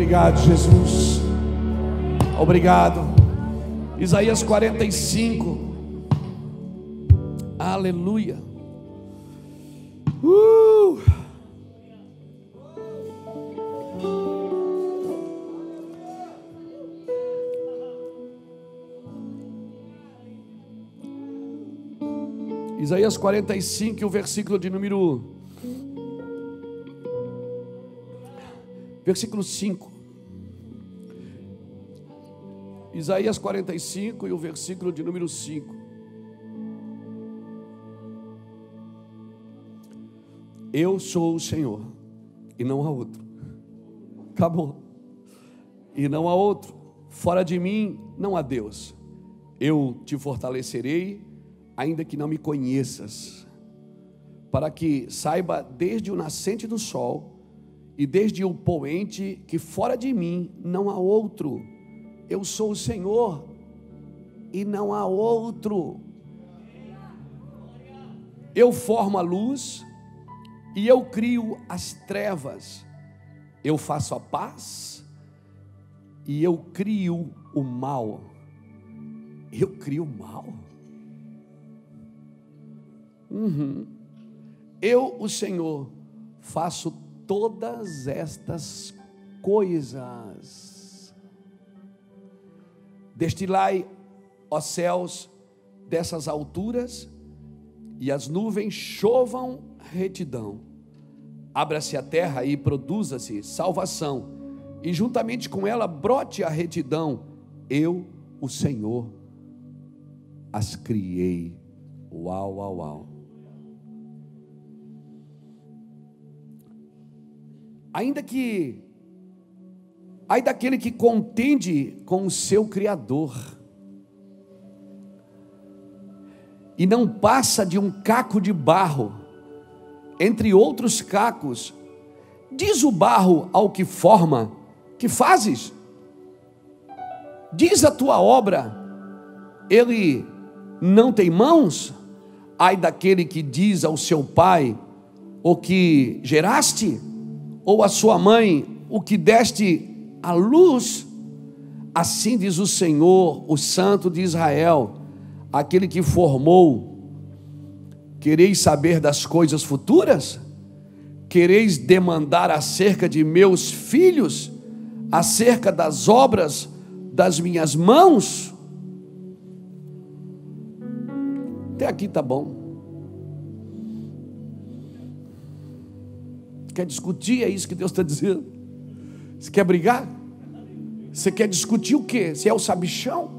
Obrigado, Jesus. Obrigado. Isaías 45. Aleluia. Uh! Isaías 45, o versículo de número. Versículo 5. Isaías 45 e o versículo de número 5. Eu sou o Senhor e não há outro. Acabou. E não há outro. Fora de mim não há Deus. Eu te fortalecerei, ainda que não me conheças, para que saiba desde o nascente do sol e desde o poente que fora de mim não há outro. Eu sou o Senhor e não há outro. Eu formo a luz e eu crio as trevas. Eu faço a paz e eu crio o mal. Eu crio o mal. Uhum. Eu, o Senhor, faço todas estas coisas. Destilai, ó céus, dessas alturas, e as nuvens chovam retidão. Abra-se a terra e produza-se salvação, e juntamente com ela brote a retidão. Eu, o Senhor, as criei. Uau, uau, uau. Ainda que, ai daquele que contende com o seu Criador, e não passa de um caco de barro, entre outros cacos, diz o barro ao que forma: Que fazes? Diz a tua obra, ele não tem mãos? Ai daquele que diz ao seu pai: O que geraste? Ou a sua mãe: O que deste à luz? Assim diz o Senhor, o Santo de Israel, aquele que formou Quereis saber das coisas futuras? Quereis demandar acerca de meus filhos, acerca das obras das minhas mãos? Até aqui tá bom. Quer discutir? É isso que Deus está dizendo. Você quer brigar? Você quer discutir o quê? Você é o sabichão?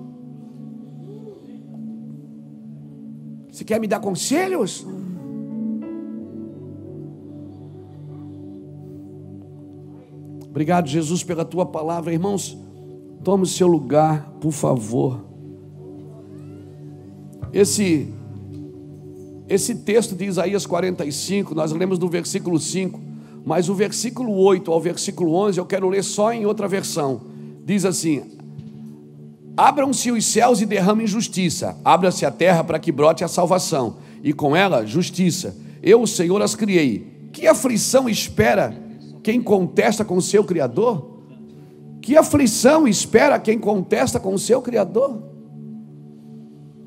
Você quer me dar conselhos? Obrigado, Jesus, pela tua palavra. Irmãos, tome o seu lugar, por favor. Esse esse texto de Isaías 45, nós lemos do versículo 5, mas o versículo 8 ao versículo 11 eu quero ler só em outra versão. Diz assim: Abram-se os céus e derramem justiça, abra-se a terra para que brote a salvação, e com ela justiça. Eu, o Senhor, as criei. Que aflição espera quem contesta com o seu Criador? Que aflição espera quem contesta com o seu Criador?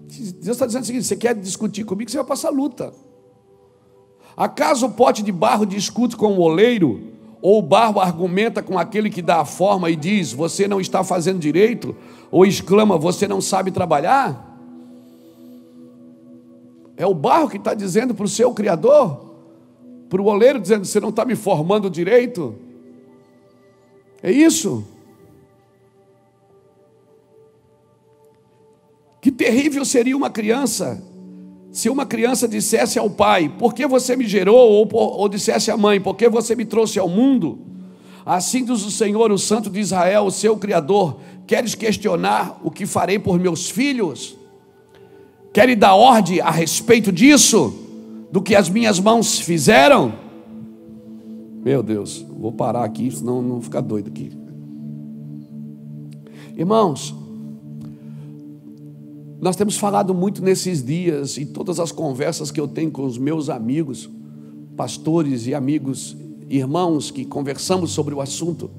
Deus está dizendo o seguinte: você quer discutir comigo, você vai passar luta. Acaso o pote de barro discute com o oleiro? Ou o barro argumenta com aquele que dá a forma e diz: Você não está fazendo direito? Ou exclama: Você não sabe trabalhar? É o barro que está dizendo para o seu Criador, para o oleiro, dizendo: Você não está me formando direito? É isso. Que terrível seria uma criança se uma criança dissesse ao pai, por que você me gerou? Ou, ou dissesse à mãe, por que você me trouxe ao mundo? Assim diz o Senhor, o Santo de Israel, o seu Criador: Queres questionar o que farei por meus filhos? Queres dar ordem a respeito disso? Do que as minhas mãos fizeram? Meu Deus, vou parar aqui, senão não ficar doido aqui. Irmãos, nós temos falado muito nesses dias, e todas as conversas que eu tenho com os meus amigos, pastores e amigos, irmãos que conversamos sobre o assunto,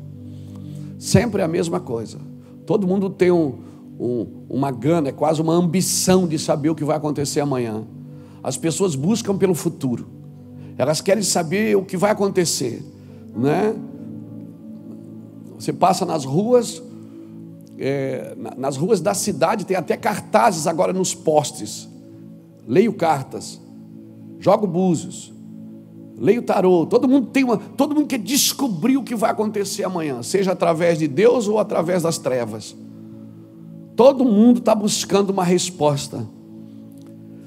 Sempre a mesma coisa. Todo mundo tem um, um, uma gana, é quase uma ambição de saber o que vai acontecer amanhã. As pessoas buscam pelo futuro. Elas querem saber o que vai acontecer, né? Você passa nas ruas, é, nas ruas da cidade tem até cartazes agora nos postes. Leio cartas, jogo búzios, leio tarô. Todo mundo tem uma, todo mundo quer descobrir o que vai acontecer amanhã, seja através de Deus ou através das trevas. Todo mundo está buscando uma resposta.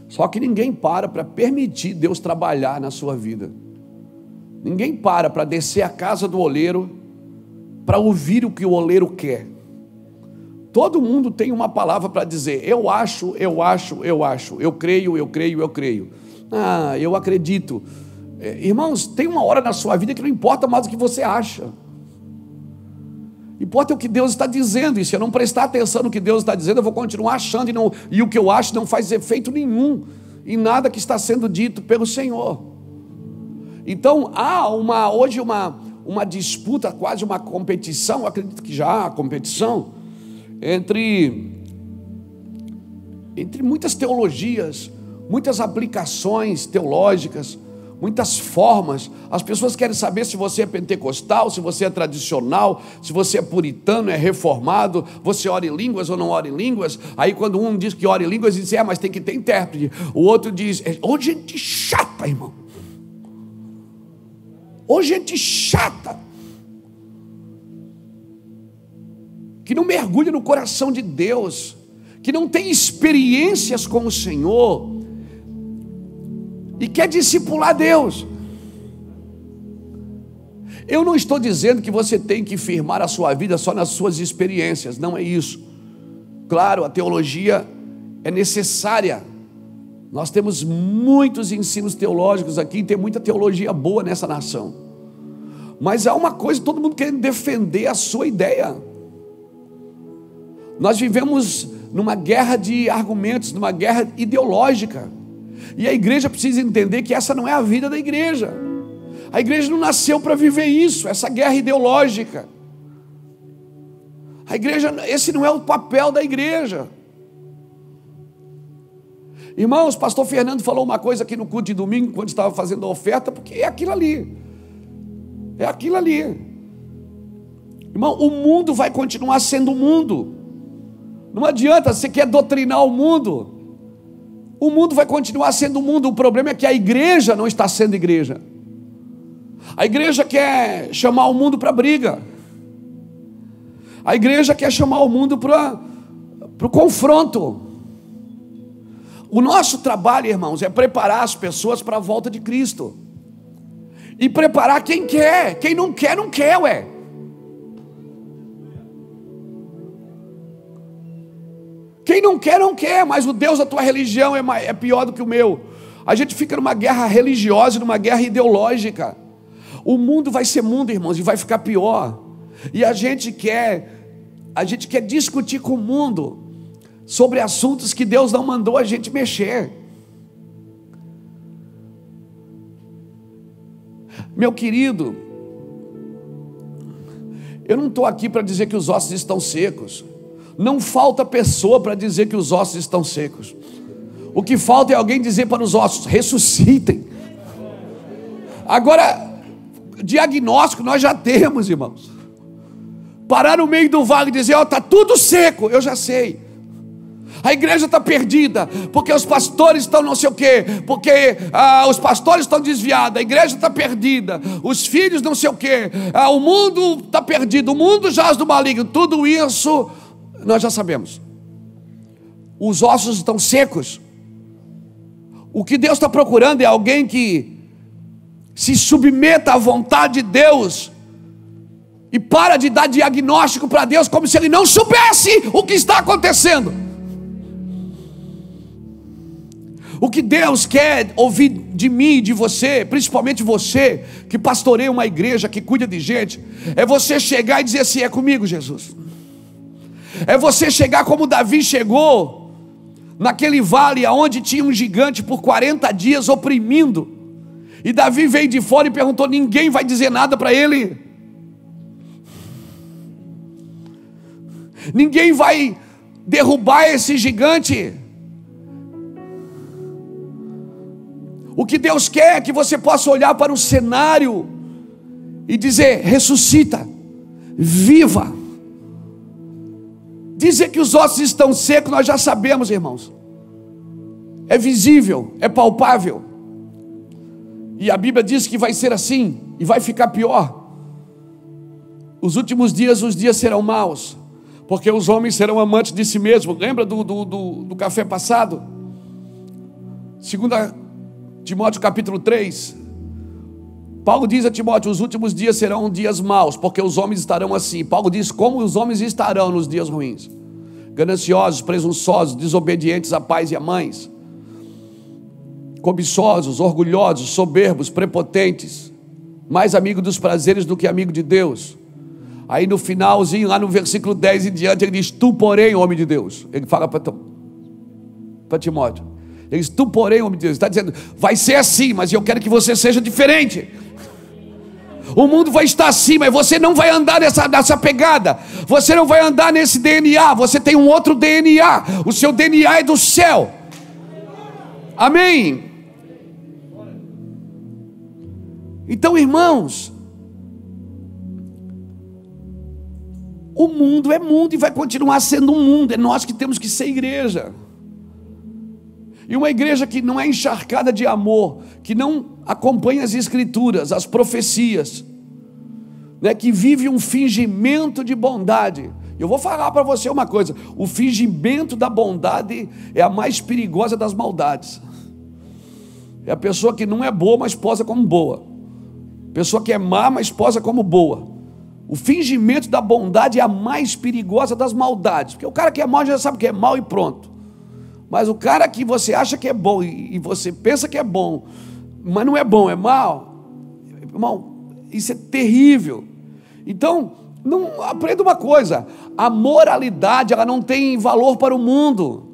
Só que ninguém para para permitir Deus trabalhar na sua vida. Ninguém para para descer a casa do oleiro para ouvir o que o oleiro quer. Todo mundo tem uma palavra para dizer: eu acho, eu acho, eu acho, eu creio, eu creio, eu creio. Ah, eu acredito. É, irmãos, tem uma hora na sua vida que não importa mais o que você acha. Importa o que Deus está dizendo, e se eu não prestar atenção no que Deus está dizendo, eu vou continuar achando, e, não, e o que eu acho não faz efeito nenhum em nada que está sendo dito pelo Senhor. Então há uma, hoje uma, uma disputa, quase uma competição, acredito que já há competição, entre, entre muitas teologias, muitas aplicações teológicas, muitas formas. As pessoas querem saber se você é pentecostal, se você é tradicional, se você é puritano, é reformado, você ora em línguas ou não ora em línguas. Aí quando um diz que ora em línguas, diz, é, mas tem que ter intérprete. O outro diz, é, ô gente chata, irmão. Ô gente chata. Que não mergulha no coração de Deus, que não tem experiências com o Senhor e quer discipular Deus. Eu não estou dizendo que você tem que firmar a sua vida só nas suas experiências, não é isso. Claro, a teologia é necessária. Nós temos muitos ensinos teológicos aqui, tem muita teologia boa nessa nação. Mas há uma coisa, todo mundo querendo defender a sua ideia. Nós vivemos numa guerra de argumentos, numa guerra ideológica. E a igreja precisa entender que essa não é a vida da igreja. A igreja não nasceu para viver isso, essa guerra ideológica. A igreja, esse não é o papel da igreja. Irmãos, pastor Fernando falou uma coisa aqui no culto de domingo, quando estava fazendo a oferta, porque é aquilo ali. É aquilo ali. Irmão, o mundo vai continuar sendo o mundo. Não adianta, você quer doutrinar o mundo. O mundo vai continuar sendo o mundo, o problema é que a igreja não está sendo igreja. A igreja quer chamar o mundo para briga. A igreja quer chamar o mundo para o confronto. O nosso trabalho, irmãos, é preparar as pessoas para a volta de Cristo. E preparar quem quer. Quem não quer, não quer, ué. Quem não quer, não quer, mas o Deus da tua religião é, é pior do que o meu. A gente fica numa guerra religiosa, numa guerra ideológica. O mundo vai ser mundo, irmãos, e vai ficar pior. E a gente quer, a gente quer discutir com o mundo sobre assuntos que Deus não mandou a gente mexer. Meu querido, eu não estou aqui para dizer que os ossos estão secos. Não falta pessoa para dizer que os ossos estão secos. O que falta é alguém dizer para os ossos: ressuscitem. Agora, diagnóstico nós já temos, irmãos. Parar no meio do vale e dizer: Ó, oh, está tudo seco, eu já sei. A igreja está perdida, porque os pastores estão não sei o quê, porque ah, os pastores estão desviados, a igreja está perdida, os filhos não sei o quê, ah, o mundo está perdido, o mundo jaz do maligno, tudo isso nós já sabemos. Os ossos estão secos. O que Deus está procurando é alguém que se submeta à vontade de Deus e para de dar diagnóstico para Deus como se ele não soubesse o que está acontecendo. O que Deus quer ouvir de mim e de você, principalmente você que pastoreia uma igreja, que cuida de gente, é você chegar e dizer assim: é comigo, Jesus. É você chegar como Davi chegou, naquele vale aonde tinha um gigante por 40 dias oprimindo. E Davi veio de fora e perguntou: ninguém vai dizer nada para ele. ninguém vai derrubar esse gigante. O que Deus quer é que você possa olhar para o cenário e dizer: ressuscita, viva. Dizer que os ossos estão secos, nós já sabemos, irmãos. É visível, é palpável. E a Bíblia diz que vai ser assim e vai ficar pior. Os últimos dias, os dias serão maus, porque os homens serão amantes de si mesmos. Lembra do, do, do, do café passado? Segunda Timóteo capítulo 3. Paulo diz a Timóteo: os últimos dias serão dias maus, porque os homens estarão assim. Paulo diz como os homens estarão nos dias ruins: gananciosos, presunçosos, desobedientes a pais e a mães, cobiçosos, orgulhosos, soberbos, prepotentes, mais amigo dos prazeres do que amigo de Deus. Aí no finalzinho, lá no versículo 10 em diante, ele diz: Tu, porém, homem de Deus. Ele fala para Timóteo ele diz, tu porém, homem de Deus, está dizendo, vai ser assim, mas eu quero que você seja diferente. O mundo vai estar assim, mas você não vai andar nessa, nessa pegada. Você não vai andar nesse DNA. Você tem um outro DNA. O seu DNA é do céu. Amém. Então, irmãos, o mundo é mundo e vai continuar sendo um mundo. É nós que temos que ser igreja. E uma igreja que não é encharcada de amor, que não acompanha as escrituras, as profecias, né, que vive um fingimento de bondade. Eu vou falar para você uma coisa: o fingimento da bondade é a mais perigosa das maldades. É a pessoa que não é boa, mas posa como boa. Pessoa que é má, mas posa como boa. O fingimento da bondade é a mais perigosa das maldades. Porque o cara que é mau já sabe que é mau e pronto. Mas o cara que você acha que é bom e você pensa que é bom, mas não é bom, é mal, irmão, isso é terrível. Então, não aprenda uma coisa: a moralidade ela não tem valor para o mundo.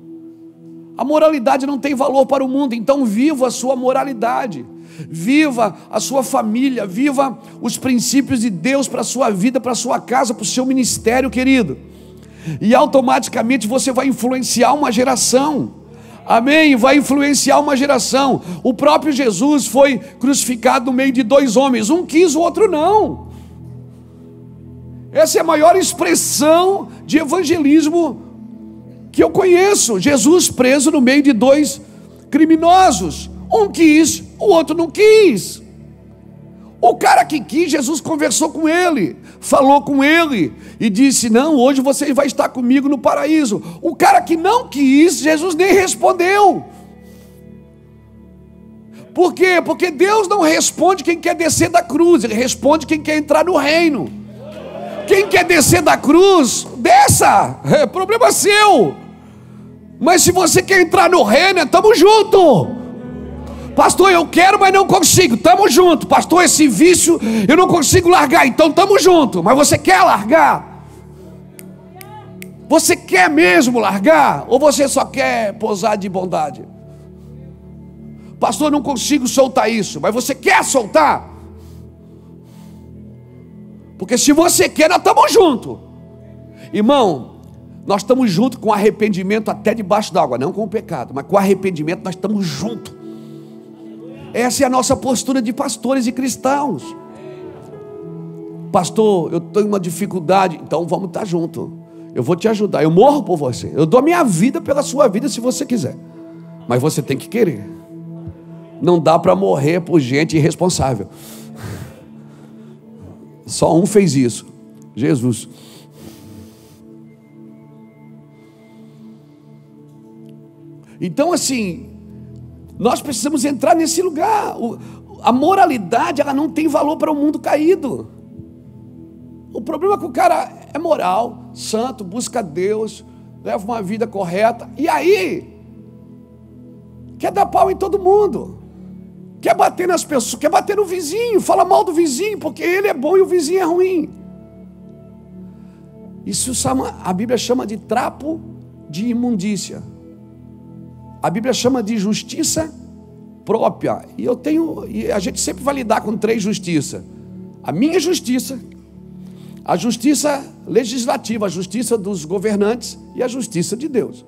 A moralidade não tem valor para o mundo, então viva a sua moralidade. Viva a sua família, viva os princípios de Deus para a sua vida, para a sua casa, para o seu ministério, querido e automaticamente você vai influenciar uma geração. Amém? Vai influenciar uma geração. O próprio Jesus foi crucificado no meio de dois homens, um quis, o outro não. Essa é a maior expressão de evangelismo que eu conheço. Jesus preso no meio de dois criminosos. Um quis, o outro não quis. O cara que quis, Jesus conversou com ele, falou com ele e disse: Não, hoje você vai estar comigo no paraíso. O cara que não quis, Jesus nem respondeu. Por quê? Porque Deus não responde quem quer descer da cruz, Ele responde quem quer entrar no reino. Quem quer descer da cruz, desça, é problema seu. Mas se você quer entrar no reino, estamos juntos. Pastor, eu quero, mas não consigo. Tamo junto. Pastor, esse vício eu não consigo largar. Então tamo junto. Mas você quer largar? Você quer mesmo largar? Ou você só quer posar de bondade? Pastor, não consigo soltar isso. Mas você quer soltar? Porque se você quer, nós estamos juntos. Irmão, nós estamos juntos com arrependimento até debaixo d'água, não com o pecado, mas com arrependimento nós estamos juntos. Essa é a nossa postura de pastores e cristãos. Pastor, eu tenho uma dificuldade, então vamos estar junto. Eu vou te ajudar. Eu morro por você. Eu dou minha vida pela sua vida se você quiser. Mas você tem que querer. Não dá para morrer por gente irresponsável. Só um fez isso. Jesus. Então, assim, nós precisamos entrar nesse lugar. A moralidade ela não tem valor para o mundo caído. O problema é que o cara é moral, santo, busca Deus, leva uma vida correta, e aí quer dar pau em todo mundo, quer bater nas pessoas, quer bater no vizinho, fala mal do vizinho, porque ele é bom e o vizinho é ruim. Isso a Bíblia chama de trapo de imundícia. A Bíblia chama de justiça própria. E eu tenho, e a gente sempre vai lidar com três justiças: a minha justiça, A justiça legislativa, a justiça dos governantes e a justiça de Deus.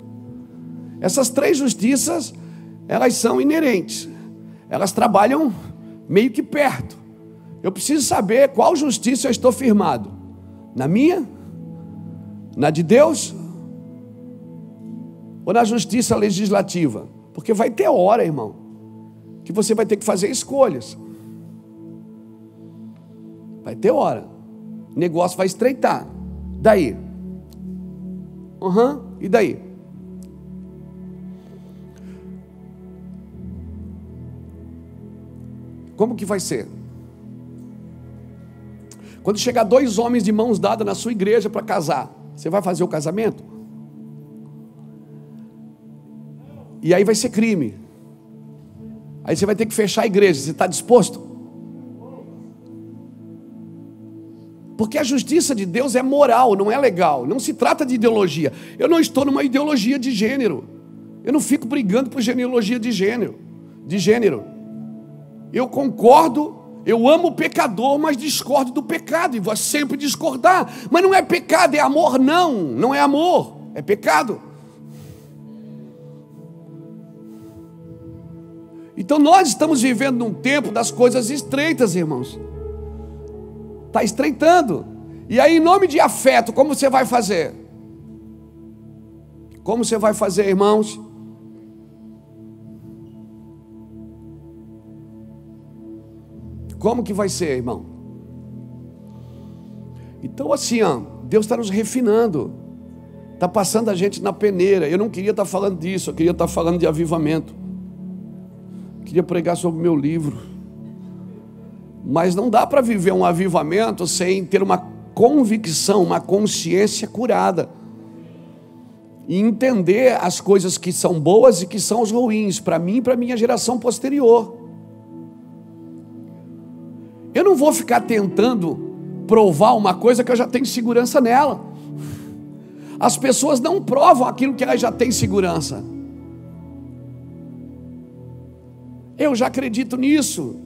Essas três justiças, elas são inerentes. Elas trabalham meio que perto. Eu preciso saber qual justiça eu estou firmado. Na minha? Na de Deus? Ou na justiça legislativa? Porque vai ter hora, irmão, que você vai ter que fazer escolhas. Vai ter hora. O negócio vai estreitar. Daí? Uhum. E daí? Como que vai ser? Quando chegar dois homens de mãos dadas na sua igreja para casar, você vai fazer o casamento? E aí vai ser crime. Aí você vai ter que fechar a igreja. Você está disposto? Porque a justiça de Deus é moral, não é legal. Não se trata de ideologia. Eu não estou numa ideologia de gênero. Eu não fico brigando por genealogia de gênero. De gênero. Eu concordo, eu amo o pecador, mas discordo do pecado e vou sempre discordar. Mas não é pecado, é amor, não. Não é amor, é pecado. Então nós estamos vivendo num tempo das coisas estreitas, irmãos. Está estreitando. E aí, em nome de afeto, como você vai fazer? Como você vai fazer, irmãos? Como que vai ser, irmão? Então, assim, ó, Deus está nos refinando, está passando a gente na peneira. Eu não queria estar tá falando disso, eu queria estar tá falando de avivamento. Queria pregar sobre o meu livro. Mas não dá para viver um avivamento sem ter uma convicção, uma consciência curada. E entender as coisas que são boas e que são os ruins, para mim e para minha geração posterior. Eu não vou ficar tentando provar uma coisa que eu já tenho segurança nela. As pessoas não provam aquilo que elas já têm segurança. Eu já acredito nisso.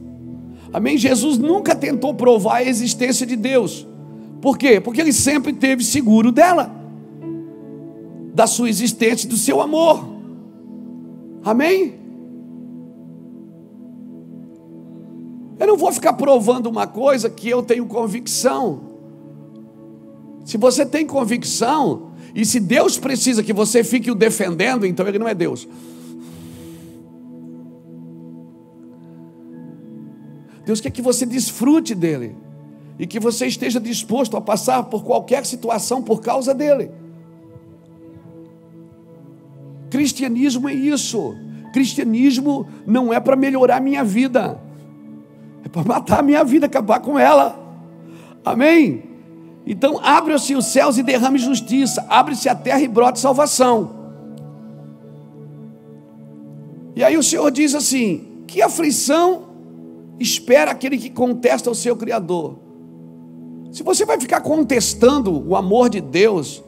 Amém? Jesus nunca tentou provar a existência de Deus. Por quê? Porque ele sempre teve seguro dela, da sua existência, do seu amor. Amém? Eu não vou ficar provando uma coisa que eu tenho convicção. Se você tem convicção, e se Deus precisa que você fique o defendendo, então ele não é Deus. Deus quer que você desfrute dele e que você esteja disposto a passar por qualquer situação por causa dele. Cristianismo é isso. Cristianismo não é para melhorar minha vida, é para matar a minha vida, acabar com ela. Amém? Então, abre-se os céus e derrame justiça, abre-se a terra e brote salvação. E aí o Senhor diz assim: que aflição espera aquele que contesta o seu Criador. Se você vai ficar contestando o amor de Deus,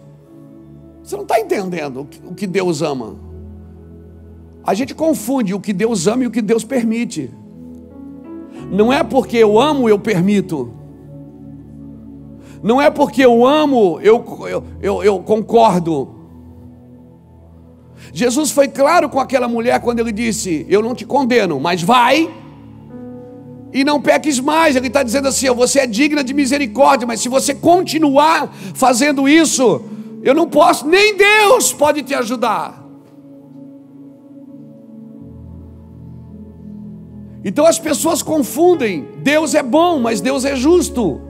você não está entendendo o que Deus ama. A gente confunde o que Deus ama e o que Deus permite. Não é porque eu amo, eu permito. Não é porque eu amo, eu, eu, eu, eu concordo. Jesus foi claro com aquela mulher quando ele disse: Eu não te condeno, mas vai e não peques mais. Ele está dizendo assim: você é digna de misericórdia, mas se você continuar fazendo isso, eu não posso, nem Deus pode te ajudar. Então as pessoas confundem: Deus é bom, mas Deus é justo.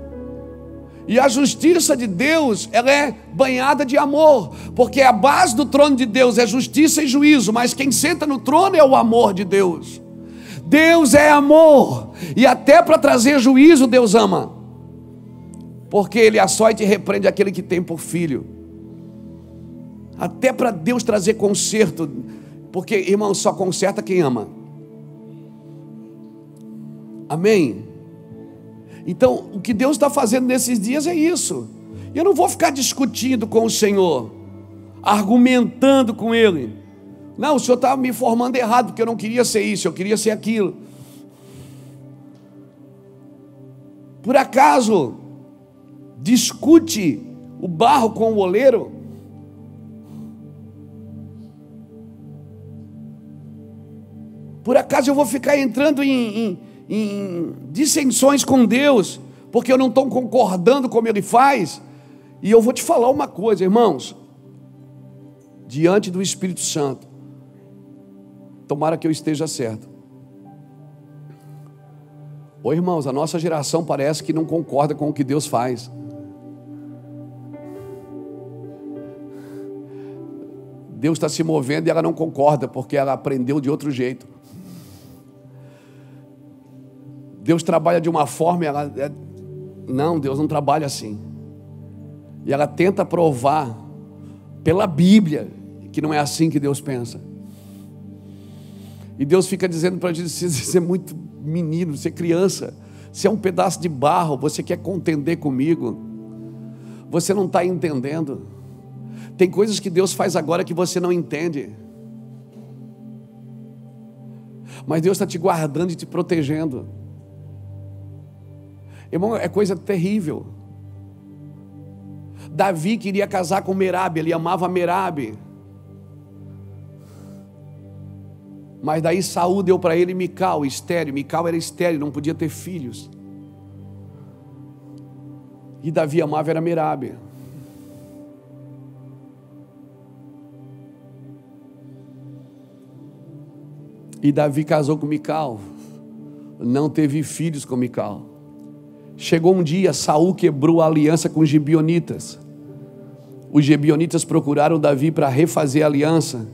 E a justiça de Deus, ela é banhada de amor, porque a base do trono de Deus é justiça e juízo, mas quem senta no trono é o amor de Deus. Deus é amor, e até para trazer juízo, Deus ama, porque Ele açoita e repreende aquele que tem por filho, até para Deus trazer conserto, porque irmão, só conserta quem ama, amém? Então, o que Deus está fazendo nesses dias é isso, eu não vou ficar discutindo com o Senhor, argumentando com Ele, não, o senhor estava me informando errado, porque eu não queria ser isso, eu queria ser aquilo. Por acaso, discute o barro com o oleiro. Por acaso eu vou ficar entrando em, em, em dissensões com Deus, porque eu não estou concordando como Ele faz? E eu vou te falar uma coisa, irmãos, diante do Espírito Santo, tomara que eu esteja certo. Ô irmãos, a nossa geração parece que não concorda com o que Deus faz. Deus está se movendo e ela não concorda, porque ela aprendeu de outro jeito. Deus trabalha de uma forma e ela. É... Não, Deus não trabalha assim. E ela tenta provar pela Bíblia que não é assim que Deus pensa. E Deus fica dizendo para a gente: você é muito menino, você é criança, você é um pedaço de barro, você quer contender comigo, você não está entendendo. Tem coisas que Deus faz agora que você não entende. Mas Deus está te guardando e te protegendo. Irmão, é coisa terrível. Davi queria casar com Merabe, ele amava Merabe. Mas daí Saul deu para ele Mical, estéreo. Mical era estéreo, não podia ter filhos. E Davi amava era Merabe. E Davi casou com Mical. Não teve filhos com Mical. Chegou um dia, Saul quebrou a aliança com os gibionitas. Os gibionitas procuraram Davi para refazer a aliança.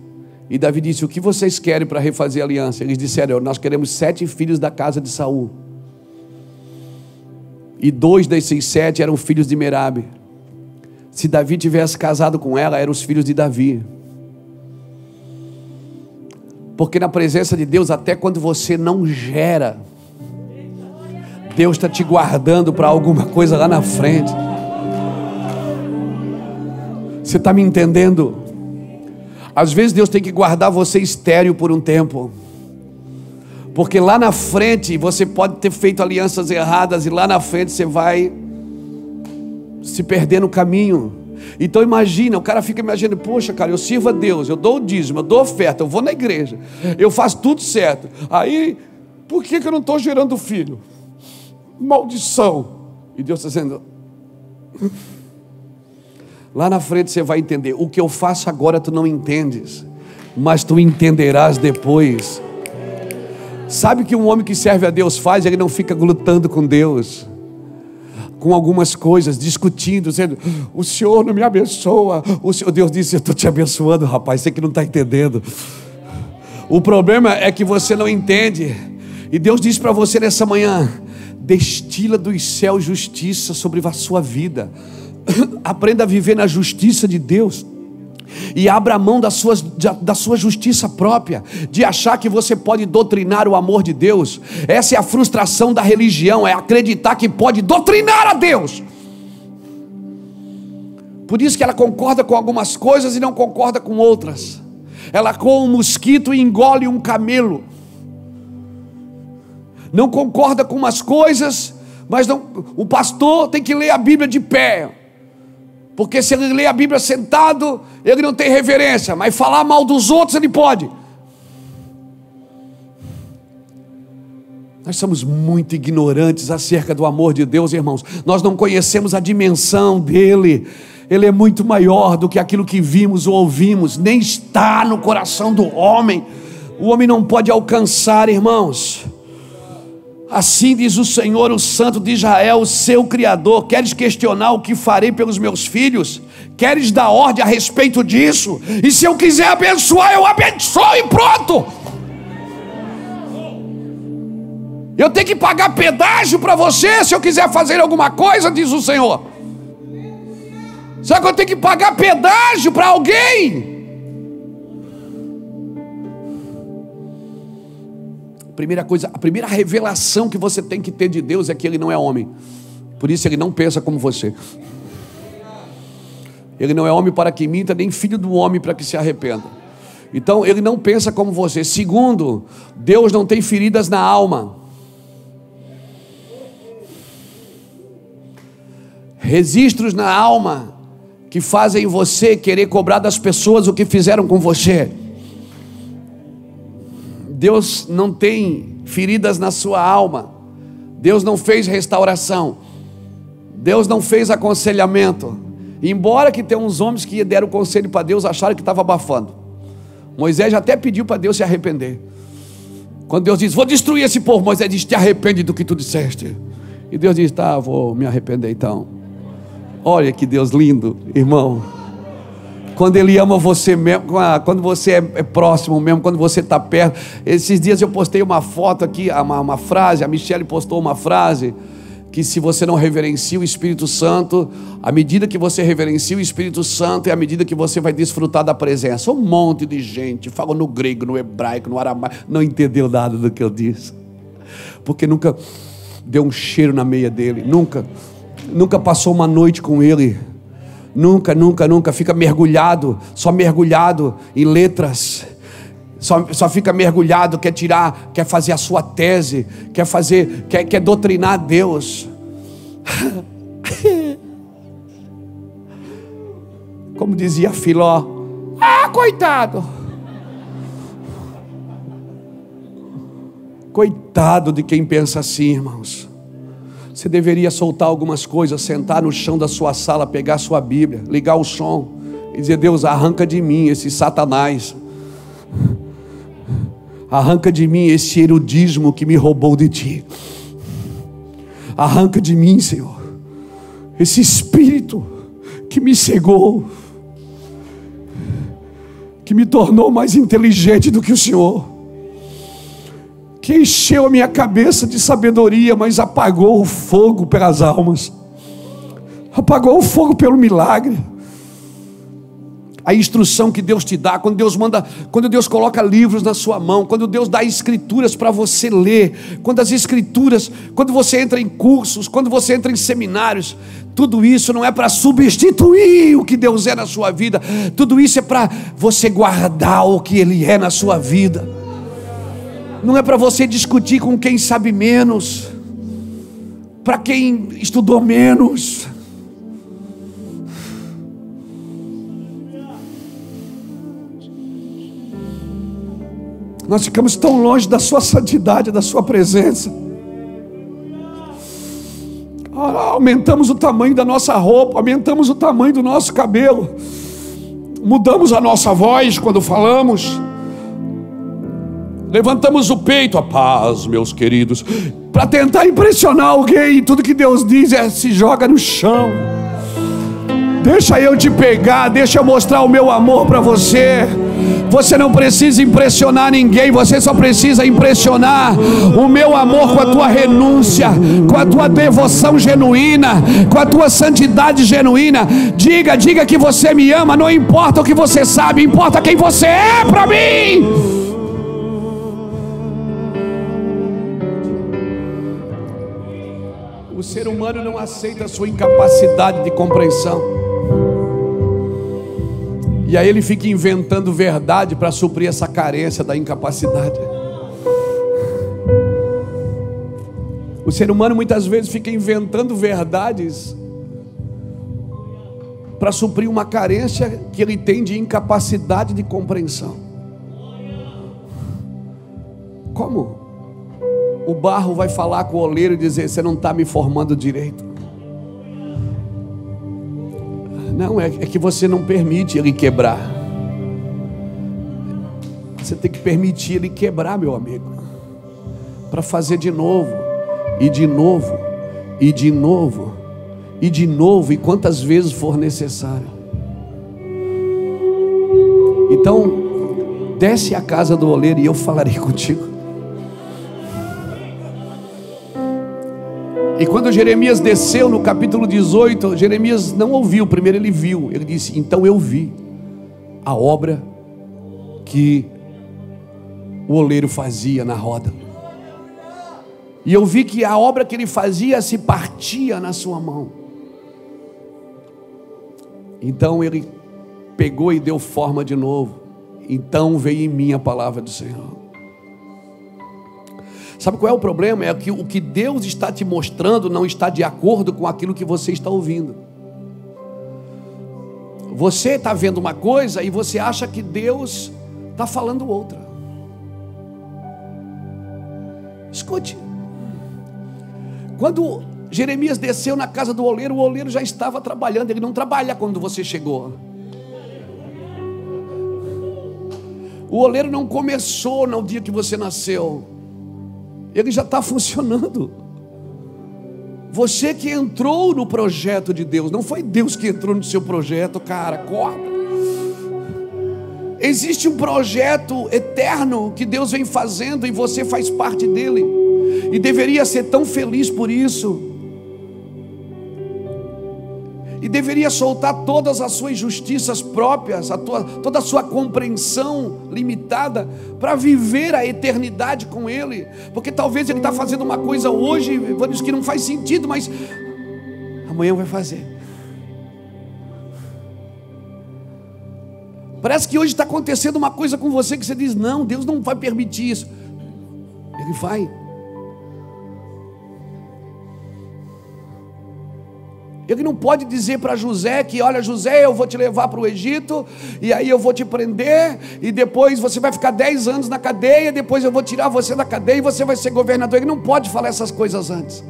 E Davi disse: O que vocês querem para refazer a aliança? Eles disseram: Nós queremos sete filhos da casa de Saul. E dois desses sete eram filhos de Merabe. Se Davi tivesse casado com ela, eram os filhos de Davi. Porque na presença de Deus, até quando você não gera, Deus está te guardando para alguma coisa lá na frente. Você está me entendendo? Às vezes Deus tem que guardar você estéreo por um tempo. Porque lá na frente você pode ter feito alianças erradas e lá na frente você vai se perder no caminho. Então imagina, o cara fica imaginando, poxa, cara, eu sirvo a Deus, eu dou o dízimo, eu dou oferta, eu vou na igreja, eu faço tudo certo. Aí, por que, que eu não estou gerando filho? Maldição. E Deus está dizendo. Lá na frente você vai entender. O que eu faço agora tu não entendes, mas tu entenderás depois. Sabe que um homem que serve a Deus faz? Ele não fica lutando com Deus com algumas coisas, discutindo, dizendo: O Senhor não me abençoa. O Senhor, Deus disse: Eu estou te abençoando, rapaz. Você que não está entendendo. O problema é que você não entende. E Deus diz para você nessa manhã: Destila dos céus justiça sobre a sua vida. Aprenda a viver na justiça de Deus e abra mão da sua, da sua justiça própria, de achar que você pode doutrinar o amor de Deus. Essa é a frustração da religião, é acreditar que pode doutrinar a Deus. Por isso que ela concorda com algumas coisas e não concorda com outras. Ela com um mosquito e engole um camelo. Não concorda com umas coisas, mas não, o pastor tem que ler a Bíblia de pé. Porque se ele lê a Bíblia sentado, ele não tem reverência, mas falar mal dos outros ele pode. Nós somos muito ignorantes acerca do amor de Deus, irmãos. Nós não conhecemos a dimensão dele. Ele é muito maior do que aquilo que vimos ou ouvimos, nem está no coração do homem. O homem não pode alcançar, irmãos. Assim diz o Senhor, o Santo de Israel, o seu Criador: Queres questionar o que farei pelos meus filhos? Queres dar ordem a respeito disso? E se eu quiser abençoar, eu abençoo e pronto. Eu tenho que pagar pedágio para você se eu quiser fazer alguma coisa, diz o Senhor. Será que eu tenho que pagar pedágio para alguém? Primeira coisa, a primeira revelação que você tem que ter de Deus é que Ele não é homem. Por isso Ele não pensa como você. Ele não é homem para que minta, nem filho do homem para que se arrependa. Então, ele não pensa como você. Segundo, Deus não tem feridas na alma. registros na alma que fazem você querer cobrar das pessoas o que fizeram com você. Deus não tem feridas na sua alma. Deus não fez restauração. Deus não fez aconselhamento. Embora que tem uns homens que deram conselho para Deus, acharam que estava abafando. Moisés até pediu para Deus se arrepender. Quando Deus diz, vou destruir esse povo, Moisés diz, te arrepende do que tu disseste. E Deus diz, tá, vou me arrepender então. Olha que Deus lindo, irmão. Quando Ele ama você mesmo, quando você é, é próximo mesmo, quando você está perto. Esses dias eu postei uma foto aqui, uma, uma frase, a Michelle postou uma frase que se você não reverencia o Espírito Santo, à medida que você reverencia o Espírito Santo, é à medida que você vai desfrutar da presença. Um monte de gente fala no grego, no hebraico, no aramaico, não entendeu nada do que eu disse, porque nunca deu um cheiro na meia dele, nunca, nunca passou uma noite com ele, nunca, nunca, nunca fica mergulhado, só mergulhado em letras só, só fica mergulhado, quer tirar, quer fazer a sua tese, quer fazer, quer, quer doutrinar Deus. Como dizia Filó, ah, coitado. Coitado de quem pensa assim, irmãos. Você deveria soltar algumas coisas, sentar no chão da sua sala, pegar sua Bíblia, ligar o som e dizer: Deus, arranca de mim esse Satanás. Arranca de mim esse erudismo que me roubou de ti. Arranca de mim, Senhor, esse espírito que me cegou, que me tornou mais inteligente do que o Senhor, que encheu a minha cabeça de sabedoria, mas apagou o fogo pelas almas, apagou o fogo pelo milagre a instrução que Deus te dá, quando Deus manda, quando Deus coloca livros na sua mão, quando Deus dá escrituras para você ler, quando as escrituras, quando você entra em cursos, quando você entra em seminários, tudo isso não é para substituir o que Deus é na sua vida, tudo isso é para você guardar o que Ele é na sua vida. Não é para você discutir com quem sabe menos, para quem estudou menos. Nós ficamos tão longe da Sua santidade, da Sua presença. Ah, aumentamos o tamanho da nossa roupa, aumentamos o tamanho do nosso cabelo, mudamos a nossa voz quando falamos, levantamos o peito, a paz, meus queridos, para tentar impressionar alguém. Tudo que Deus diz é se joga no chão. Deixa eu te pegar, deixa eu mostrar o meu amor para você. Você não precisa impressionar ninguém, você só precisa impressionar o meu amor com a tua renúncia, com a tua devoção genuína, com a tua santidade genuína. Diga, diga que você me ama, não importa o que você sabe, importa quem você é para mim. O ser humano não aceita a sua incapacidade de compreensão. E aí ele fica inventando verdade para suprir essa carência da incapacidade. O ser humano muitas vezes fica inventando verdades para suprir uma carência que ele tem de incapacidade de compreensão. Como? O barro vai falar com o oleiro e dizer: Você não está me formando direito. Não, é, é que você não permite ele quebrar. Você tem que permitir ele quebrar, meu amigo, para fazer de novo, e de novo, e de novo, e de novo, e quantas vezes for necessário. Então, desce a casa do oleiro e eu falarei contigo. E quando Jeremias desceu no capítulo 18, Jeremias não ouviu, primeiro ele viu. Ele disse: Então eu vi a obra que o oleiro fazia na roda. E eu vi que a obra que ele fazia se partia na sua mão. Então ele pegou e deu forma de novo. Então veio em mim a palavra do Senhor. Sabe qual é o problema? É que o que Deus está te mostrando não está de acordo com aquilo que você está ouvindo. Você está vendo uma coisa e você acha que Deus está falando outra. Escute. Quando Jeremias desceu na casa do oleiro, o oleiro já estava trabalhando, ele não trabalha quando você chegou. O oleiro não começou no dia que você nasceu, ele já está funcionando. Você que entrou no projeto de Deus, não foi Deus que entrou no seu projeto, cara, acorda. Existe um projeto eterno que Deus vem fazendo e você faz parte dele, e deveria ser tão feliz por isso e deveria soltar todas as suas injustiças próprias, a tua, toda a sua compreensão limitada, para viver a eternidade com Ele, porque talvez Ele está fazendo uma coisa hoje, vamos que não faz sentido, mas amanhã vai fazer. Parece que hoje está acontecendo uma coisa com você que você diz: não, Deus não vai permitir isso. Ele vai. Ele não pode dizer para José que, olha, José, eu vou te levar para o Egito, e aí eu vou te prender, e depois você vai ficar 10 anos na cadeia, depois eu vou tirar você da cadeia e você vai ser governador. Ele não pode falar essas coisas antes.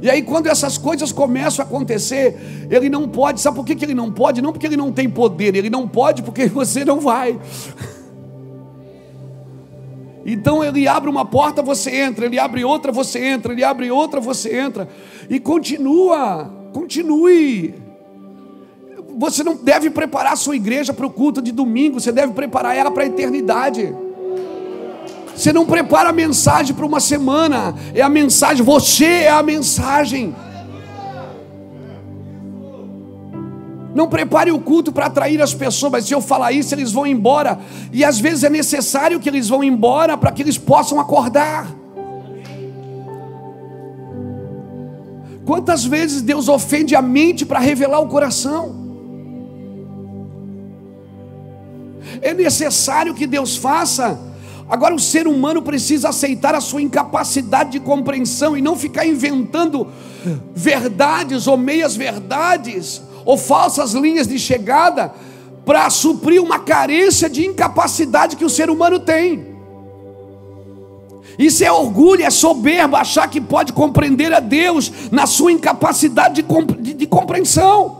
E aí, quando essas coisas começam a acontecer, ele não pode, sabe por que ele não pode? Não porque ele não tem poder, ele não pode porque você não vai. Então ele abre uma porta, você entra, ele abre outra, você entra, ele abre outra, você entra. E continua, continue. Você não deve preparar a sua igreja para o culto de domingo, você deve preparar ela para a eternidade. Você não prepara a mensagem para uma semana, é a mensagem, você é a mensagem. Não prepare o culto para atrair as pessoas, mas se eu falar isso, eles vão embora. E às vezes é necessário que eles vão embora para que eles possam acordar. Quantas vezes Deus ofende a mente para revelar o coração? É necessário que Deus faça. Agora, o ser humano precisa aceitar a sua incapacidade de compreensão e não ficar inventando verdades ou meias verdades ou falsas linhas de chegada para suprir uma carência de incapacidade que o ser humano tem. Isso é orgulho, é soberba, achar que pode compreender a Deus na sua incapacidade de, de, de compreensão.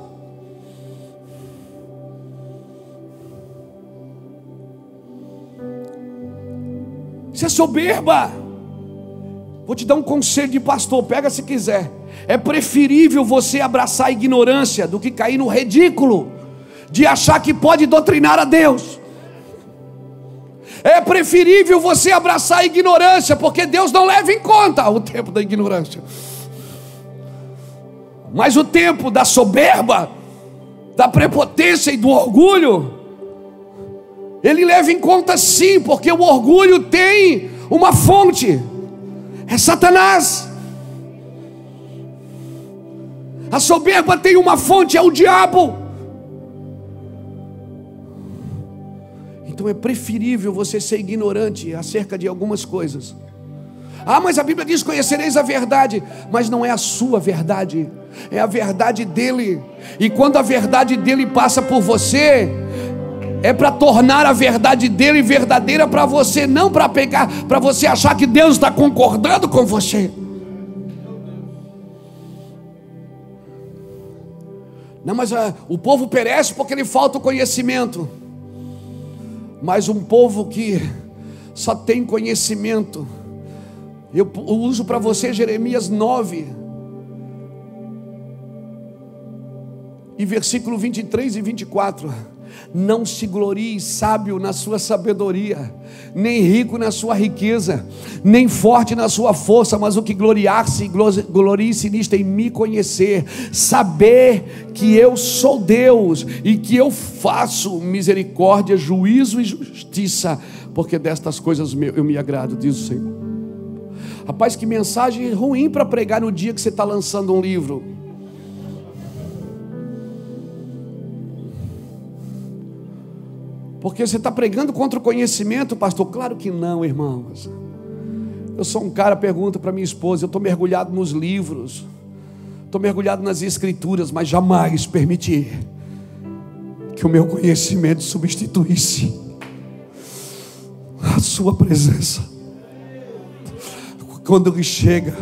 Isso é soberba. Vou te dar um conselho de pastor, pega se quiser. É preferível você abraçar a ignorância do que cair no ridículo de achar que pode doutrinar a Deus. É preferível você abraçar a ignorância, porque Deus não leva em conta o tempo da ignorância. Mas o tempo da soberba, da prepotência e do orgulho, ele leva em conta sim, porque o orgulho tem uma fonte, é Satanás. A soberba tem uma fonte, é o diabo. Então é preferível você ser ignorante acerca de algumas coisas. Ah, mas a Bíblia diz: conhecereis a verdade, mas não é a sua verdade, é a verdade dele. E quando a verdade dele passa por você, é para tornar a verdade dele verdadeira para você, não para pegar, para você achar que Deus está concordando com você. Não, mas ah, o povo perece porque lhe falta o conhecimento. Mas um povo que só tem conhecimento, eu uso para você Jeremias 9, e versículo 23 e 24. Não se glorie sábio na sua sabedoria, nem rico na sua riqueza, nem forte na sua força, mas o que gloriar-se, glorie-se nisto em me conhecer, saber que eu sou Deus e que eu faço misericórdia, juízo e justiça, porque destas coisas eu me agrado, diz o Senhor. Rapaz, que mensagem ruim para pregar no dia que você está lançando um livro. Porque você está pregando contra o conhecimento, pastor? Claro que não, irmãos. Eu sou um cara, pergunta para minha esposa, eu estou mergulhado nos livros, estou mergulhado nas escrituras, mas jamais permitir que o meu conhecimento substituísse a sua presença. Quando ele chega,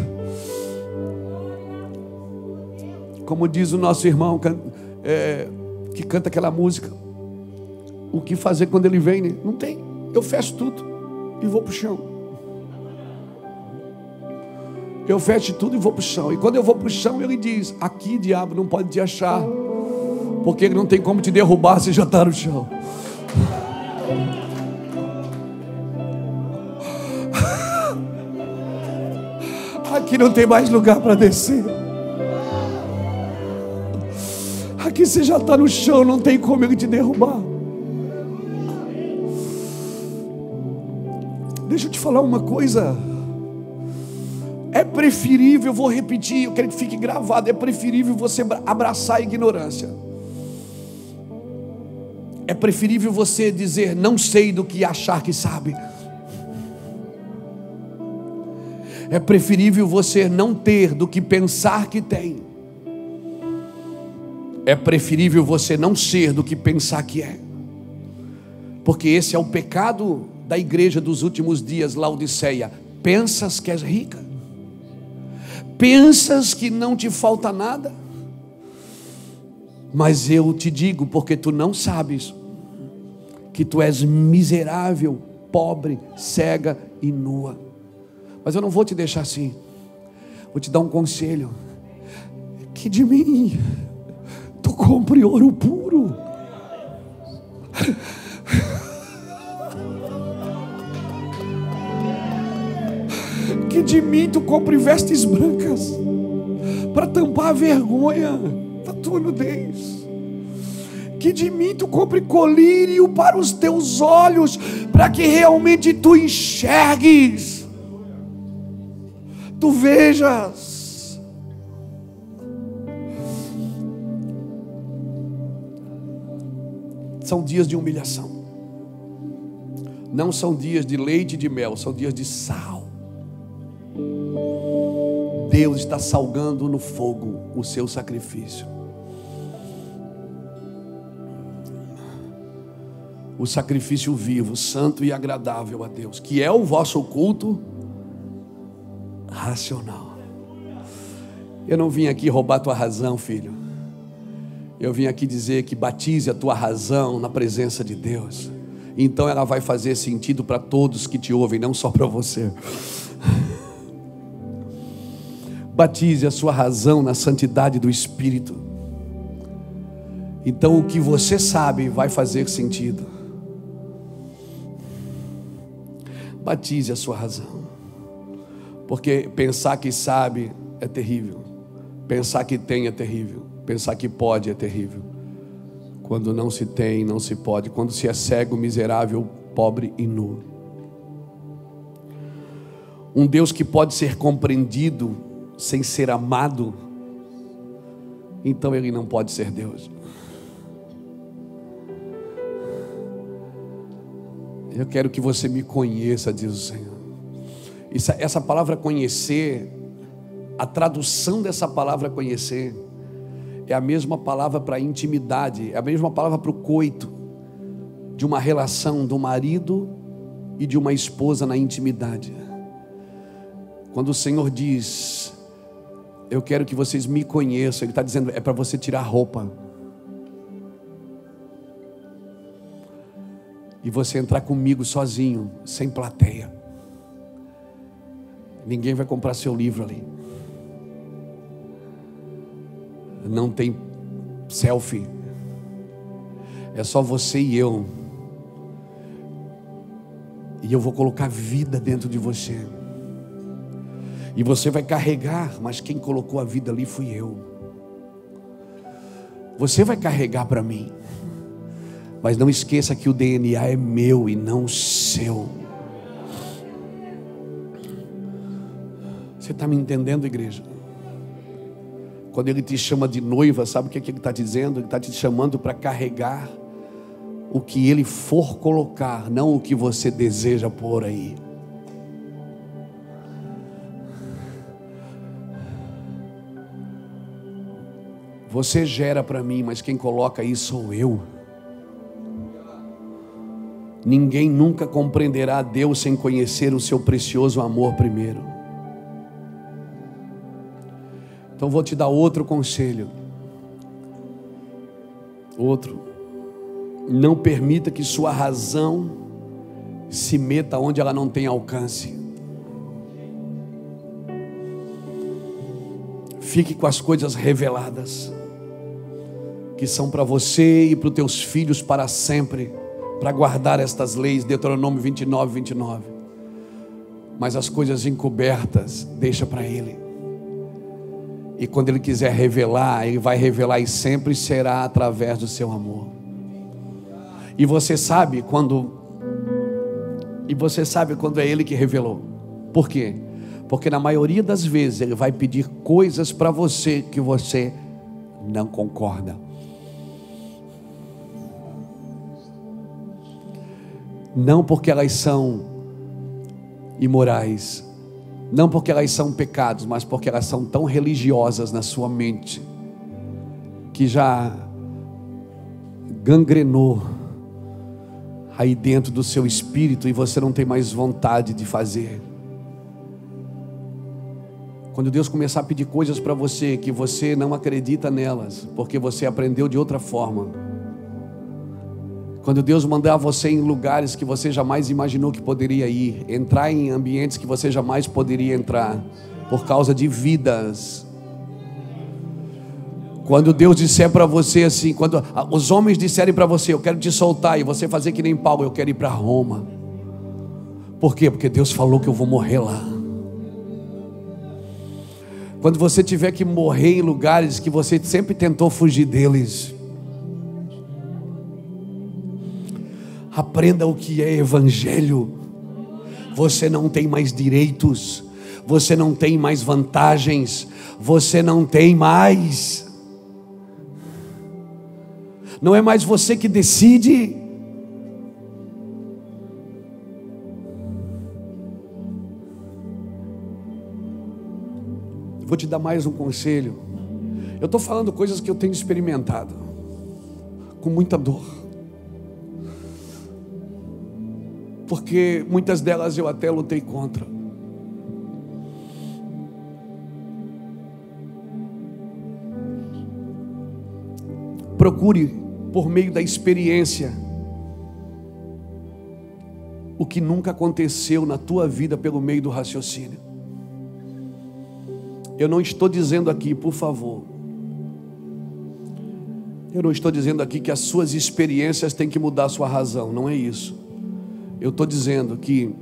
como diz o nosso irmão é, que canta aquela música, o que fazer quando ele vem? Né? Não tem. Eu fecho tudo e vou para o chão. Eu fecho tudo e vou para o chão. E quando eu vou para o chão, ele diz: Aqui, diabo, não pode te achar. Porque ele não tem como te derrubar se já está no chão. Aqui não tem mais lugar para descer. Aqui você já está no chão, não tem como ele te derrubar. Deixa eu te falar uma coisa. É preferível, vou repetir, eu quero que fique gravado. É preferível você abraçar a ignorância. É preferível você dizer não sei do que achar que sabe. É preferível você não ter do que pensar que tem. É preferível você não ser do que pensar que é. Porque esse é o pecado da igreja dos últimos dias, Laodiceia. Pensas que és rica? Pensas que não te falta nada? Mas eu te digo, porque tu não sabes, que tu és miserável, pobre, cega e nua. Mas eu não vou te deixar assim. Vou te dar um conselho. Que de mim tu compre ouro puro que de mim tu compre vestes brancas para tampar a vergonha da tua nudez. Que de mim tu compre colírio para os teus olhos, para que realmente tu enxergues, tu vejas. São dias de humilhação, não são dias de leite e de mel, são dias de sal. Deus está salgando no fogo o seu sacrifício. O sacrifício vivo, santo e agradável a Deus, que é o vosso culto racional. Eu não vim aqui roubar tua razão, filho. Eu vim aqui dizer que batize a tua razão na presença de Deus. Então ela vai fazer sentido para todos que te ouvem, não só para você. Batize a sua razão na santidade do Espírito. Então o que você sabe vai fazer sentido. Batize a sua razão. Porque pensar que sabe é terrível. Pensar que tem é terrível. Pensar que pode é terrível. Quando não se tem, não se pode. Quando se é cego, miserável, pobre e nu. Um Deus que pode ser compreendido sem ser amado, então ele não pode ser Deus. Eu quero que você me conheça, diz o Senhor. Isso, essa palavra conhecer, a tradução dessa palavra conhecer, é a mesma palavra para intimidade, é a mesma palavra para o coito, de uma relação do marido e de uma esposa na intimidade. Quando o Senhor diz, eu quero que vocês me conheçam. Ele está dizendo, é para você tirar a roupa. E você entrar comigo sozinho, sem plateia. Ninguém vai comprar seu livro ali. Não tem selfie. É só você e eu. E eu vou colocar vida dentro de você. E você vai carregar, mas quem colocou a vida ali fui eu. Você vai carregar para mim. Mas não esqueça que o DNA é meu e não seu. Você está me entendendo, igreja? Quando ele te chama de noiva, sabe o que, é que ele está dizendo? Ele está te chamando para carregar o que Ele for colocar, não o que você deseja pôr aí. Você gera para mim, mas quem coloca aí sou eu. Ninguém nunca compreenderá Deus sem conhecer o seu precioso amor primeiro. Então vou te dar outro conselho. Outro. Não permita que sua razão se meta onde ela não tem alcance. Fique com as coisas reveladas, que são para você e para os teus filhos para sempre para guardar estas leis, Deuteronômio 29, 29. Mas as coisas encobertas, deixa para Ele. E quando Ele quiser revelar, Ele vai revelar e sempre será através do seu amor. E você sabe quando. E você sabe quando é Ele que revelou. Por quê? Porque na maioria das vezes Ele vai pedir coisas para você que você não concorda. Não porque elas são imorais, não porque elas são pecados, mas porque elas são tão religiosas na sua mente, que já gangrenou aí dentro do seu espírito e você não tem mais vontade de fazer. Quando Deus começar a pedir coisas para você que você não acredita nelas, porque você aprendeu de outra forma, quando Deus mandar você em lugares que você jamais imaginou que poderia ir, entrar em ambientes que você jamais poderia entrar, por causa de vidas. Quando Deus disser para você assim, quando os homens disserem para você, eu quero te soltar, e você fazer que nem Paulo, eu quero ir para Roma. Por quê? Porque Deus falou que eu vou morrer lá. Quando você tiver que morrer em lugares que você sempre tentou fugir deles, Aprenda o que é evangelho. Você não tem mais direitos, você não tem mais vantagens, você não tem mais. Não é mais você que decide. Vou te dar mais um conselho. Eu estou falando coisas que eu tenho experimentado, com muita dor. Porque muitas delas eu até lutei contra. Procure, por meio da experiência, o que nunca aconteceu na tua vida pelo meio do raciocínio. Eu não estou dizendo aqui, por favor, eu não estou dizendo aqui que as suas experiências têm que mudar a sua razão, não é isso. Eu estou dizendo que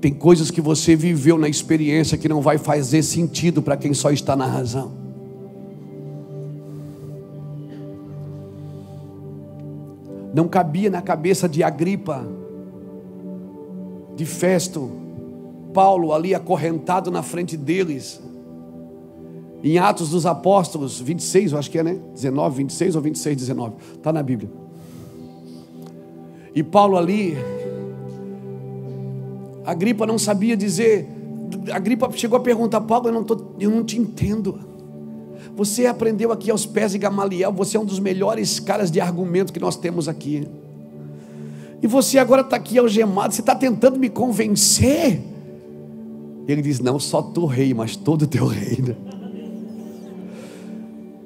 tem coisas que você viveu na experiência que não vai fazer sentido para quem só está na razão. Não cabia na cabeça de Agripa, de Festo, Paulo ali acorrentado na frente deles. Em Atos dos Apóstolos 26, eu acho que é, né? 19, 26 ou 26, 19. Está na Bíblia. E Paulo ali, a gripa não sabia dizer, a gripa chegou a perguntar, Paulo, eu não, tô, eu não te entendo. Você aprendeu aqui aos pés de Gamaliel, você é um dos melhores caras de argumento que nós temos aqui. E você agora está aqui algemado, você está tentando me convencer. Ele diz: Não só tu rei, mas todo teu reino.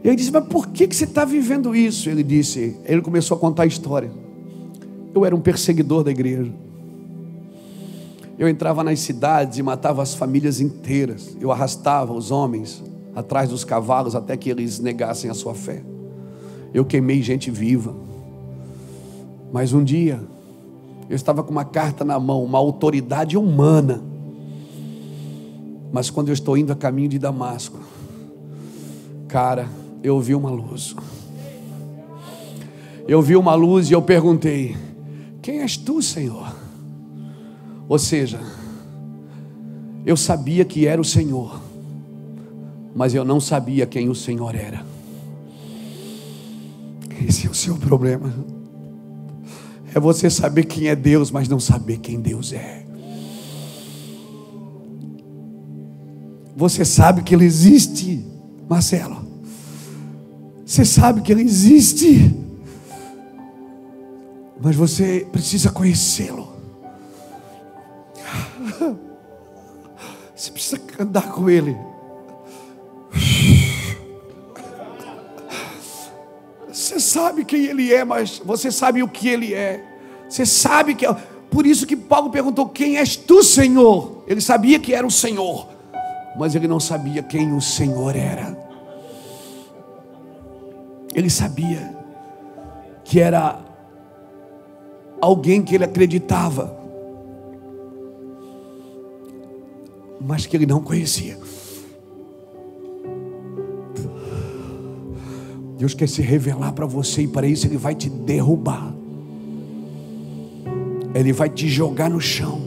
Ele disse: Mas por que, que você está vivendo isso? Ele disse: Ele começou a contar a história. Eu era um perseguidor da igreja. Eu entrava nas cidades e matava as famílias inteiras. Eu arrastava os homens atrás dos cavalos até que eles negassem a sua fé. Eu queimei gente viva. Mas um dia, eu estava com uma carta na mão, uma autoridade humana. Mas quando eu estou indo a caminho de Damasco, cara, eu vi uma luz. Eu vi uma luz e eu perguntei: quem és tu, Senhor? Ou seja, eu sabia que era o Senhor, mas eu não sabia quem o Senhor era. Esse é o seu problema. É você saber quem é Deus, mas não saber quem Deus é. Você sabe que Ele existe, Marcelo. Você sabe que Ele existe. Mas você precisa conhecê-lo. Você precisa andar com Ele. Você sabe quem Ele é, mas você sabe o que Ele é. Você sabe que. Por isso que Paulo perguntou: Quem és tu, Senhor? Ele sabia que era o Senhor, mas ele não sabia quem o Senhor era. Ele sabia que era alguém que ele acreditava, mas que ele não conhecia. Deus quer se revelar para você e para isso Ele vai te derrubar, Ele vai te jogar no chão.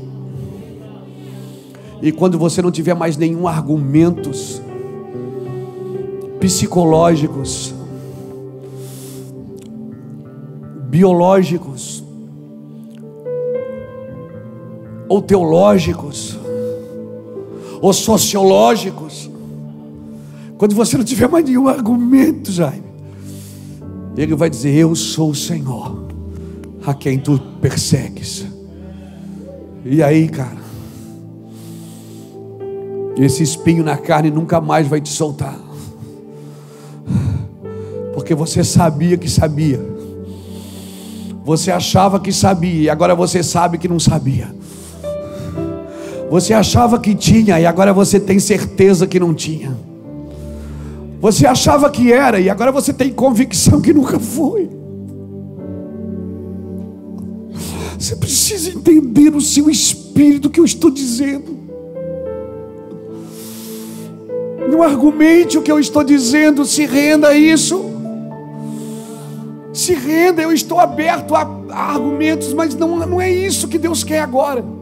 E quando você não tiver mais nenhum argumentos psicológicos, biológicos ou teológicos ou sociológicos, quando você não tiver mais nenhum argumento, Jaime, ele vai dizer: Eu sou o Senhor, a quem tu persegues. E aí, cara, esse espinho na carne nunca mais vai te soltar, porque você sabia que sabia, você achava que sabia, e agora você sabe que não sabia. Você achava que tinha, e agora você tem certeza que não tinha. Você achava que era e agora você tem convicção que nunca foi. Você precisa entender no seu espírito o que eu estou dizendo. Não argumente o que eu estou dizendo, se renda a isso. Se renda, eu estou aberto a, a argumentos, mas não, não é isso que Deus quer agora.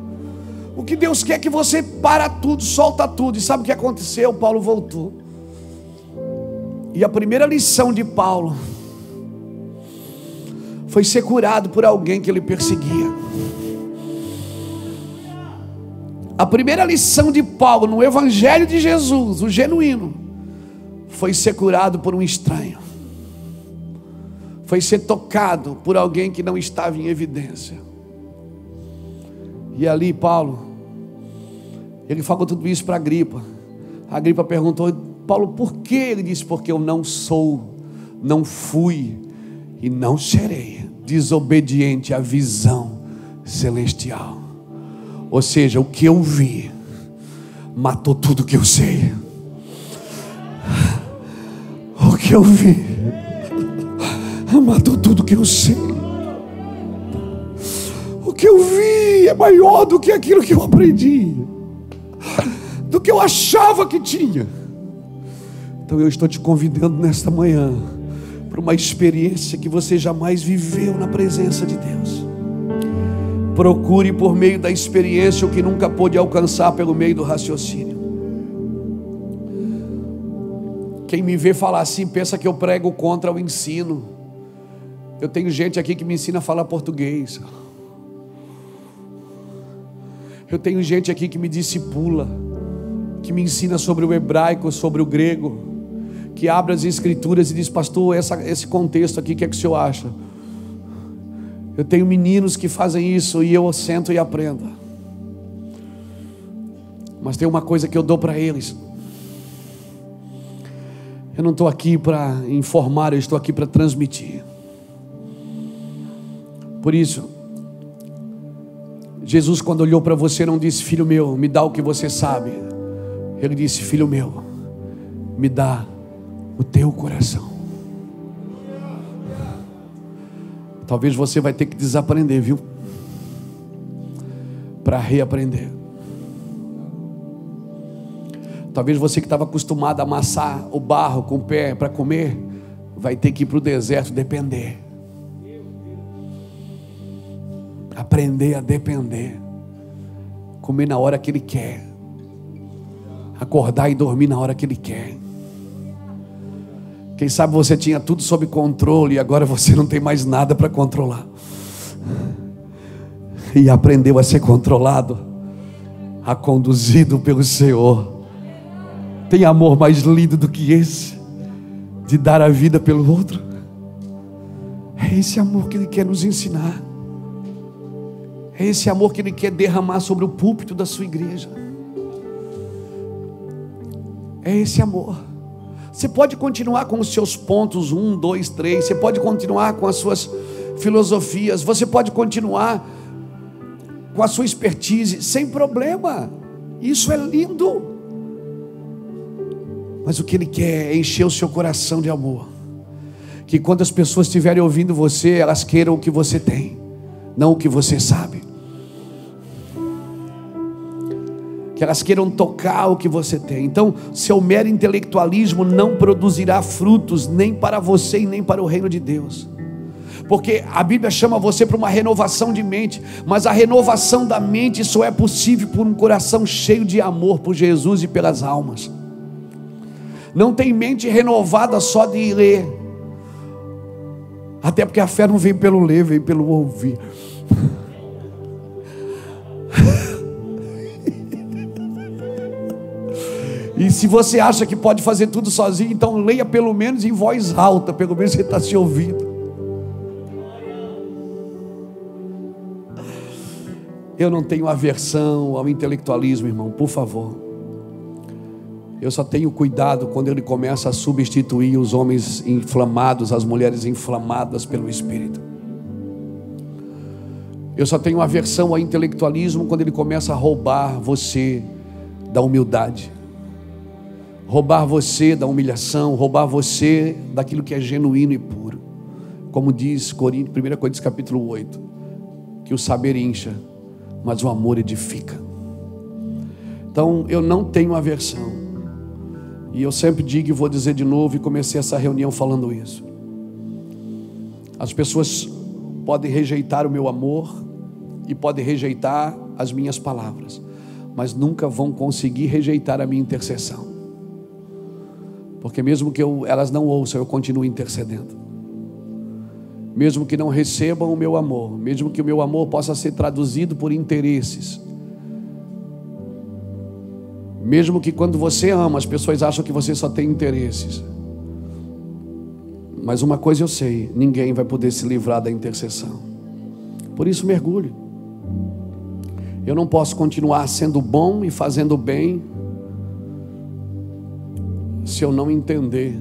O que Deus quer é que você para tudo, solta tudo. E sabe o que aconteceu? Paulo voltou. E a primeira lição de Paulo foi ser curado por alguém que ele perseguia. A primeira lição de Paulo no Evangelho de Jesus, o genuíno, foi ser curado por um estranho. Foi ser tocado por alguém que não estava em evidência. E ali, Paulo, ele falou tudo isso para a Gripa. A Gripa perguntou: Paulo, por que? Ele disse: Porque eu não sou, não fui e não serei desobediente à visão celestial. Ou seja, o que eu vi matou tudo que eu sei. O que eu vi matou tudo que eu sei. Que eu vi é maior do que aquilo que eu aprendi, do que eu achava que tinha. Então eu estou te convidando nesta manhã para uma experiência que você jamais viveu na presença de Deus. Procure por meio da experiência o que nunca pôde alcançar pelo meio do raciocínio. Quem me vê falar assim pensa que eu prego contra o ensino. Eu tenho gente aqui que me ensina a falar português. Eu tenho gente aqui que me discipula, que me ensina sobre o hebraico, sobre o grego que abre as escrituras e diz, pastor, essa, esse contexto aqui, o que é que o senhor acha? Eu tenho meninos que fazem isso e eu sento e aprendo. Mas tem uma coisa que eu dou para eles. Eu não estou aqui para informar, eu estou aqui para transmitir. Por isso, Jesus, quando olhou para você, não disse, filho meu, me dá o que você sabe. Ele disse, filho meu, me dá o teu coração. Talvez você vai ter que desaprender, viu? Para reaprender. Talvez você que estava acostumado a amassar o barro com o pé para comer, vai ter que ir para o deserto depender. Aprender a depender. Comer na hora que Ele quer. Acordar e dormir na hora que Ele quer Quem sabe você tinha tudo sob controle e agora você não tem mais nada para controlar. E aprendeu a ser controlado, a conduzido pelo Senhor. Tem amor mais lindo do que esse, de dar a vida pelo outro. É esse amor que Ele quer nos ensinar. É esse amor que Ele quer derramar sobre o púlpito da sua igreja. É esse amor. Você pode continuar com os seus pontos, um, dois, três. Você pode continuar com as suas filosofias. Você pode continuar com a sua expertise, sem problema. Isso é lindo. Mas o que Ele quer é encher o seu coração de amor. Que quando as pessoas estiverem ouvindo você, elas queiram o que você tem, não o que você sabe. Que elas queiram tocar o que você tem. Então, seu mero intelectualismo não produzirá frutos nem para você e nem para o reino de Deus. Porque a Bíblia chama você para uma renovação de mente, mas a renovação da mente só é possível por um coração cheio de amor por Jesus e pelas almas. Não tem mente renovada só de ler. Até porque a fé não vem pelo ler, vem pelo ouvir. E se você acha que pode fazer tudo sozinho, então leia pelo menos em voz alta, pelo menos você está se ouvindo. Eu não tenho aversão ao intelectualismo, irmão, por favor. Eu só tenho cuidado quando ele começa a substituir os homens inflamados, as mulheres inflamadas pelo Espírito. Eu só tenho aversão ao intelectualismo quando ele começa a roubar você da humildade roubar você da humilhação, roubar você daquilo que é genuíno e puro. Como diz 1 Coríntios capítulo 8, que o saber incha, mas o amor edifica. Então eu não tenho aversão. E eu sempre digo e vou dizer de novo, e comecei essa reunião falando isso. As pessoas podem rejeitar o meu amor e podem rejeitar as minhas palavras, mas nunca vão conseguir rejeitar a minha intercessão. Porque mesmo que eu, elas não ouçam, eu continuo intercedendo. Mesmo que não recebam o meu amor, mesmo que o meu amor possa ser traduzido por interesses. Mesmo que quando você ama, as pessoas acham que você só tem interesses. Mas uma coisa eu sei: ninguém vai poder se livrar da intercessão. Por isso, mergulhe. Eu não posso continuar sendo bom e fazendo bem se eu não entender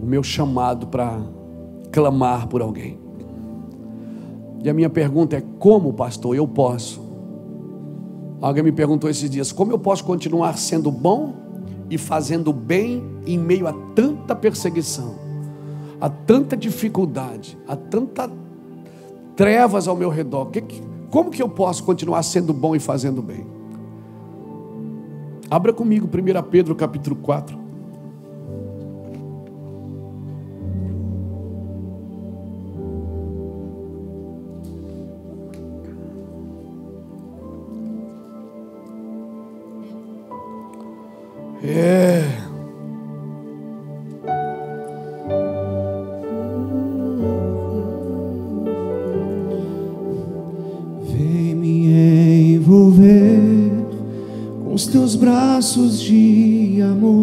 o meu chamado para clamar por alguém. E a minha pergunta é: como, pastor, eu posso? Alguém me perguntou esses dias: como eu posso continuar sendo bom e fazendo bem em meio a tanta perseguição, a tanta dificuldade, a tanta trevas ao meu redor? Como que eu posso continuar sendo bom e fazendo bem? Abra comigo 1 Pedro capítulo 4. É. braços de amor,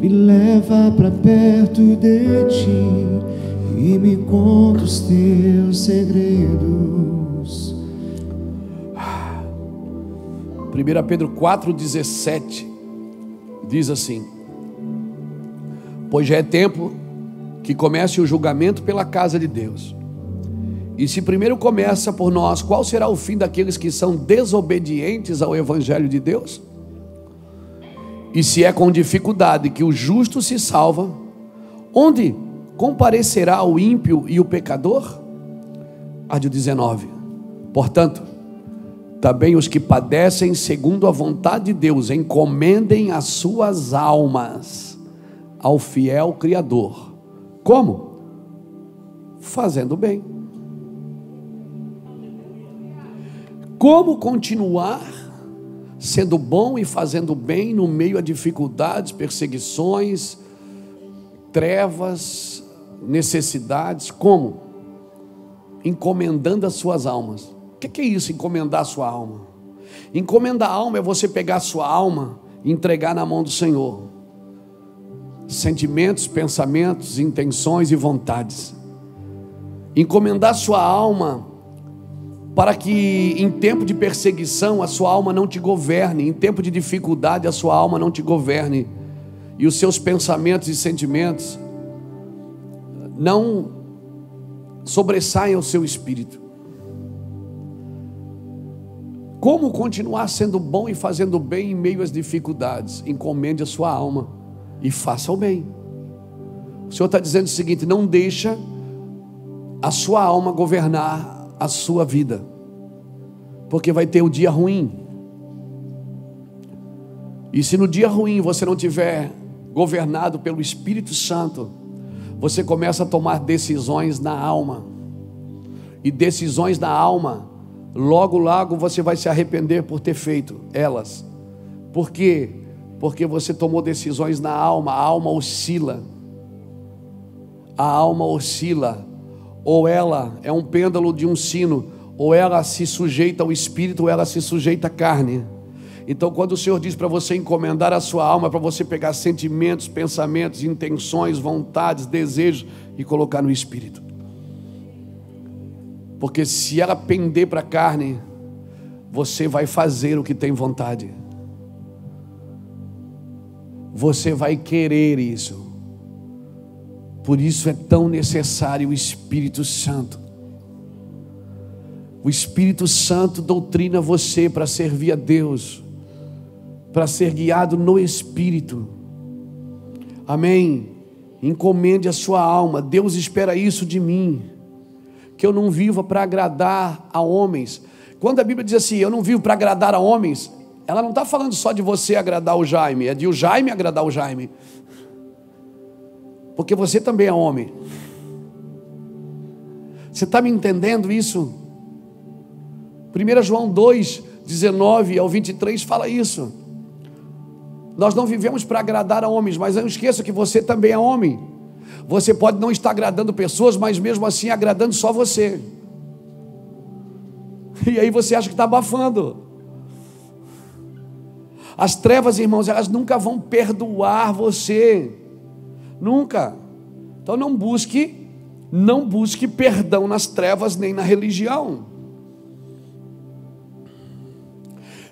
me leva para perto de ti e me conta os teus segredos. 1 Pedro 4,17 diz assim: Pois já é tempo que comece o julgamento pela casa de Deus. E se primeiro começa por nós, qual será o fim daqueles que são desobedientes ao Evangelho de Deus? E se é com dificuldade que o justo se salva, onde comparecerá o ímpio e o pecador? Ádio 19. Portanto, também os que padecem segundo a vontade de Deus, encomendem as suas almas ao fiel Criador. Como? Fazendo bem. Como continuar sendo bom e fazendo bem no meio a dificuldades, perseguições, trevas, necessidades, como? Encomendando as suas almas. O que é isso, encomendar a sua alma? Encomendar a alma é você pegar a sua alma e entregar na mão do Senhor. Sentimentos, pensamentos, intenções e vontades. Encomendar a sua alma para que em tempo de perseguição a sua alma não te governe, em tempo de dificuldade a sua alma não te governe e os seus pensamentos e sentimentos não sobressaiam o seu espírito. Como continuar sendo bom e fazendo bem em meio às dificuldades? Encomende a sua alma e faça o bem. O Senhor está dizendo o seguinte: não deixa a sua alma governar a sua vida, porque vai ter o dia ruim. E se no dia ruim você não tiver governado pelo Espírito Santo, você começa a tomar decisões na alma. E decisões na alma, logo, logo você vai se arrepender por ter feito elas. Por quê? Porque você tomou decisões na alma, a alma oscila. A alma oscila. Ou ela é um pêndulo de um sino, ou ela se sujeita ao espírito, ou ela se sujeita à carne. Então, quando o Senhor diz para você encomendar a sua alma, para você pegar sentimentos, pensamentos, intenções, vontades, desejos e colocar no espírito. Porque se ela pender para a carne, você vai fazer o que tem vontade. Você vai querer isso. Por isso é tão necessário o Espírito Santo. O Espírito Santo doutrina você para servir a Deus para ser guiado no Espírito. Amém. Encomende a sua alma. Deus espera isso de mim. Que eu não viva para agradar a homens. Quando a Bíblia diz assim, eu não vivo para agradar a homens, ela não está falando só de você agradar o Jaime, é de o Jaime agradar o Jaime. Porque você também é homem. Você está me entendendo isso? 1 João 2, 19 ao 23 fala isso. Nós não vivemos para agradar a homens, mas não esqueça que você também é homem. Você pode não estar agradando pessoas, mas mesmo assim agradando só você. E aí você acha que está abafando. As trevas, irmãos, elas nunca vão perdoar você. Nunca. Então não busque, não busque perdão nas trevas nem na religião.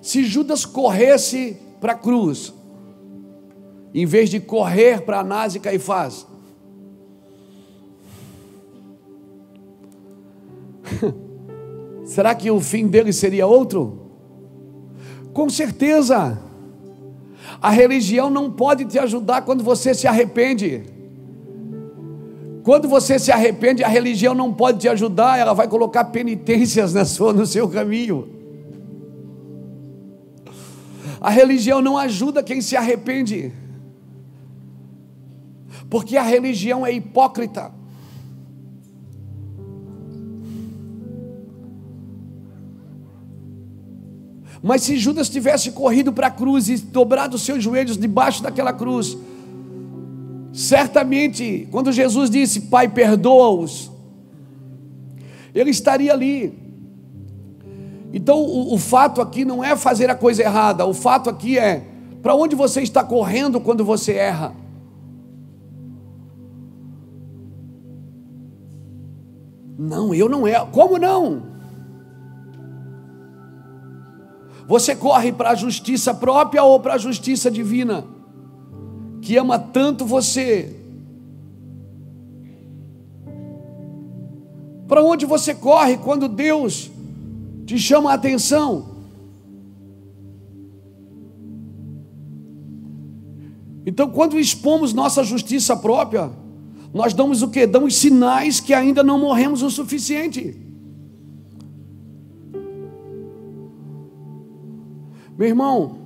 Se Judas corresse para a cruz, em vez de correr para Anás e Caifás. Será que o fim dele seria outro? Com certeza. A religião não pode te ajudar quando você se arrepende. Quando você se arrepende, a religião não pode te ajudar, ela vai colocar penitências na sua, no seu caminho. A religião não ajuda quem se arrepende porque a religião é hipócrita. Mas se Judas tivesse corrido para a cruz e dobrado os seus joelhos debaixo daquela cruz, certamente, quando Jesus disse, Pai, perdoa-os, ele estaria ali. Então, o, o, fato aqui não é fazer a coisa errada, o fato aqui é para onde você está correndo quando você erra. Não, eu não é. Como não? Você corre para a justiça própria ou para a justiça divina, que ama tanto você. Para onde você corre quando Deus te chama a atenção? Então, quando expomos nossa justiça própria, nós damos o que? Damos sinais que ainda não morremos o suficiente. Meu irmão,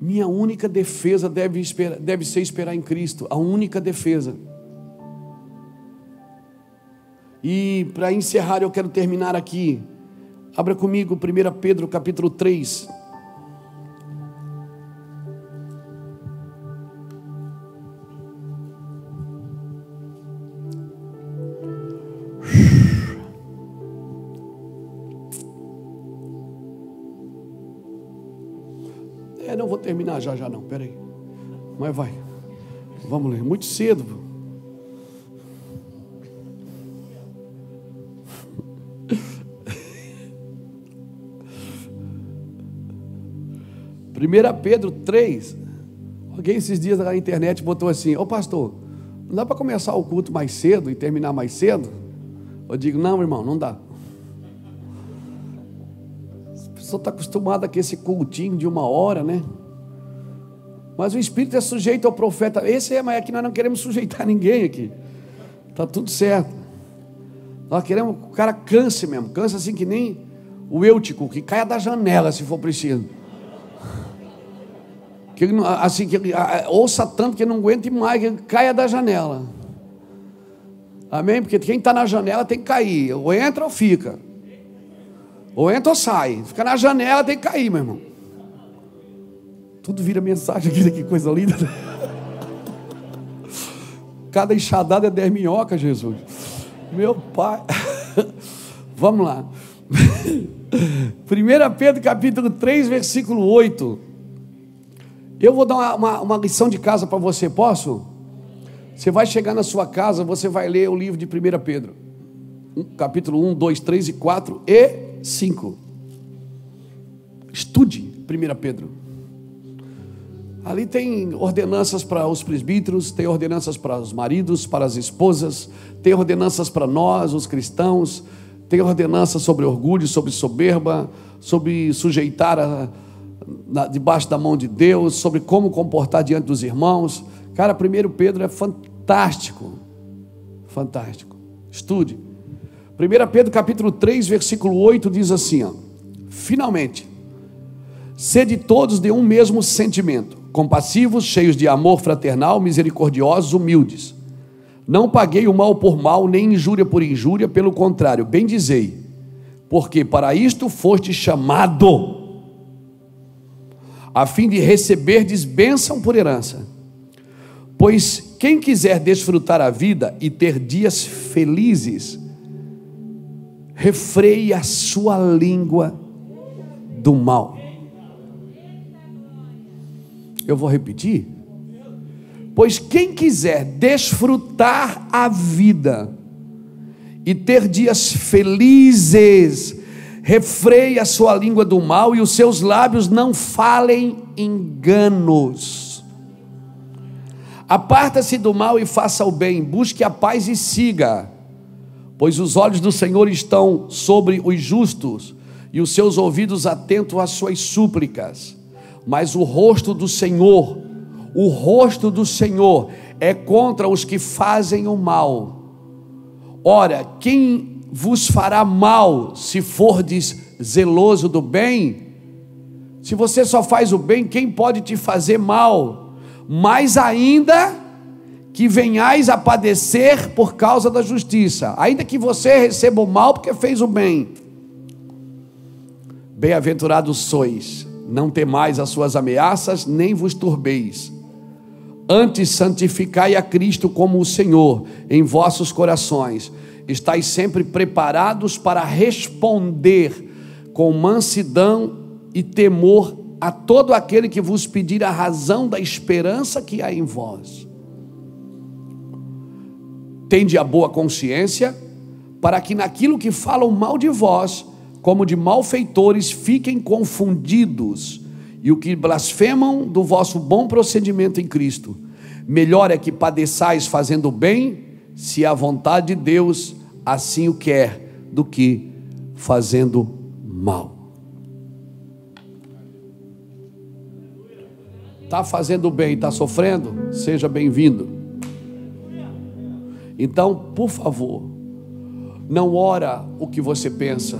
minha única defesa deve, esperar, deve ser esperar em Cristo, a única defesa. E para encerrar, eu quero terminar aqui. Abra comigo 1 Pedro capítulo 3. Já, já não, peraí. Mas vai. Vamos ler. Muito cedo. 1 Pedro 3. Alguém esses dias na internet botou assim: Ô pastor, não dá para começar o culto mais cedo e terminar mais cedo? Eu digo: Não, irmão, não dá. A pessoa está acostumada com esse cultinho de uma hora, né? Mas o Espírito é sujeito ao profeta. Esse é, mas aqui nós não queremos sujeitar ninguém aqui. Está tudo certo. Nós queremos que o cara canse mesmo, cansa assim que nem o Eutico, que caia da janela se for preciso. Que, assim, que ouça tanto que não aguente mais, que caia da janela. Amém? Porque quem está na janela tem que cair. Ou entra ou fica. Ou entra ou sai. Fica na janela tem que cair, meu irmão. Tudo vira mensagem aqui, que coisa linda. Cada enxadada é 10 minhocas, Jesus. Meu pai. Vamos lá. 1 Pedro capítulo 3, versículo 8. Eu vou dar uma, uma, uma lição de casa para você, posso? Você vai chegar na sua casa, você vai ler o livro de 1 Pedro, capítulo 1, 2, 3 e 4 e 5. Estude 1 Pedro. Ali tem ordenanças para os presbíteros, tem ordenanças para os maridos, para as esposas, tem ordenanças para nós, os cristãos, tem ordenanças sobre orgulho, sobre soberba, sobre sujeitar a na, debaixo da mão de Deus, sobre como comportar diante dos irmãos. Cara, primeiro Pedro é fantástico. Fantástico. Estude. 1 Pedro capítulo 3, versículo 8 diz assim: ó, Finalmente, sede todos de um mesmo sentimento, compassivos, cheios de amor fraternal, misericordiosos, humildes. Não paguei o mal por mal, nem injúria por injúria, pelo contrário, bem dizei, porque para isto foste chamado a fim de receberdes bênção por herança. Pois quem quiser desfrutar a vida e ter dias felizes, refreie a sua língua do mal. Eu vou repetir. Pois quem quiser desfrutar a vida e ter dias felizes, refreie a sua língua do mal e os seus lábios não falem enganos. Aparta-se do mal e faça o bem, busque a paz e siga, pois os olhos do Senhor estão sobre os justos e os seus ouvidos atentos às suas súplicas. Mas o rosto do Senhor, o rosto do Senhor é contra os que fazem o mal. Ora, quem vos fará mal se fordes zeloso do bem? Se você só faz o bem, quem pode te fazer mal? Mais ainda que venhais a padecer por causa da justiça, ainda que você receba o mal porque fez o bem. Bem-aventurados sois, não temais as suas ameaças, nem vos turbeis. Antes santificai a Cristo como o Senhor em vossos corações estáis sempre preparados para responder com mansidão e temor a todo aquele que vos pedir a razão da esperança que há em vós. Tende a boa consciência, para que naquilo que falam mal de vós, como de malfeitores, fiquem confundidos, e o que blasfemam do vosso bom procedimento em Cristo. Melhor é que padeçais fazendo bem, se a vontade de Deus assim o quer, do que fazendo mal. Está fazendo bem, está sofrendo? Seja bem-vindo. Então, por favor, não ora o que você pensa,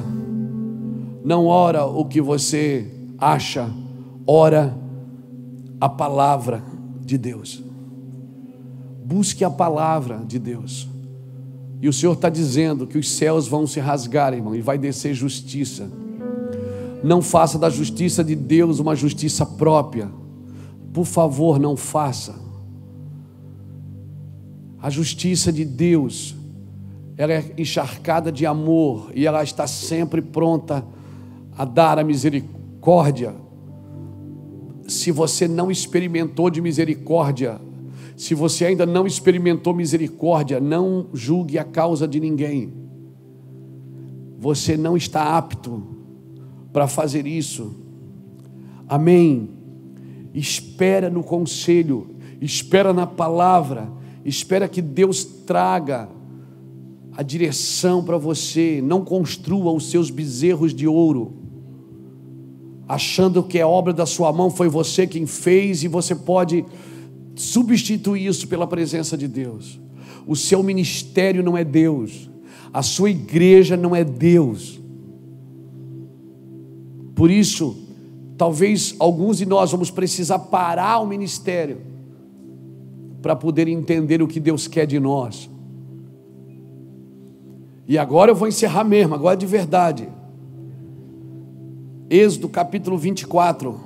não ora o que você acha, ora a palavra de Deus. Busque a palavra de Deus. E o Senhor está dizendo que os céus vão se rasgar, irmão, e vai descer justiça. Não faça da justiça de Deus uma justiça própria. Por favor, não faça. A justiça de Deus, ela é encharcada de amor e ela está sempre pronta a dar a misericórdia se você não experimentou de misericórdia, se você ainda não experimentou misericórdia, não julgue a causa de ninguém. Você não está apto para fazer isso. Amém. Espera no conselho, espera na palavra, espera que Deus traga a direção para você. Não construa os seus bezerros de ouro, achando que a obra da sua mão foi você quem fez e você pode substituir isso pela presença de Deus. O seu ministério não é Deus, a sua igreja não é Deus. Por isso, talvez alguns de nós vamos precisar parar o ministério para poder entender o que Deus quer de nós. E agora eu vou encerrar mesmo, agora de verdade. Êxodo capítulo 24.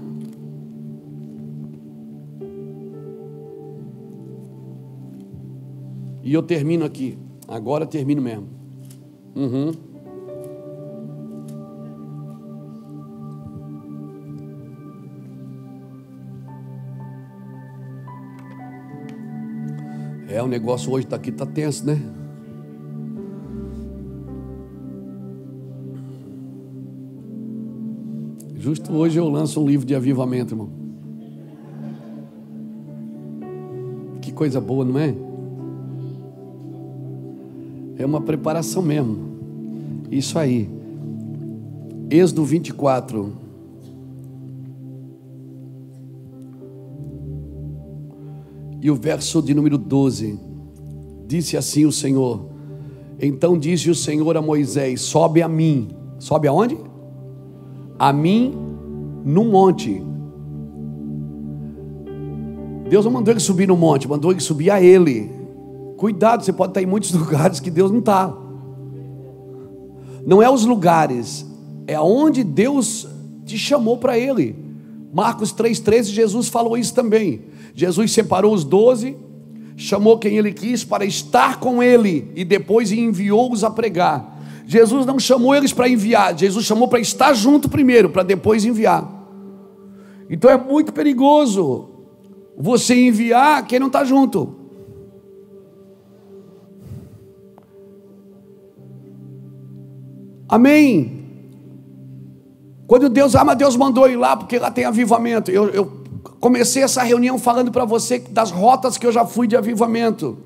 E eu termino aqui. Agora termino mesmo. Uhum. É, o negócio hoje está aqui, está tenso, né? Justo hoje eu lanço um livro de avivamento, irmão. Que coisa boa, não é? É uma preparação mesmo. Isso aí. Êxodo 24. E o verso de número 12. Disse assim o Senhor. Então disse o Senhor a Moisés: Sobe a mim. Sobe aonde? A mim no monte. Deus não mandou ele subir no monte, mandou ele subir a ele. Cuidado, você pode estar em muitos lugares que Deus não está. Não é os lugares, é aonde Deus te chamou para ele. Marcos 3,13, Jesus falou isso também. Jesus separou os doze, chamou quem ele quis para estar com ele e depois enviou-os a pregar. Jesus não chamou eles para enviar, Jesus chamou para estar junto primeiro, para depois enviar. Então é muito perigoso você enviar quem não está junto. Amém. Quando Deus, ah, mas Deus mandou ir lá porque lá tem avivamento. Eu, eu comecei essa reunião falando para você das rotas que eu já fui de avivamento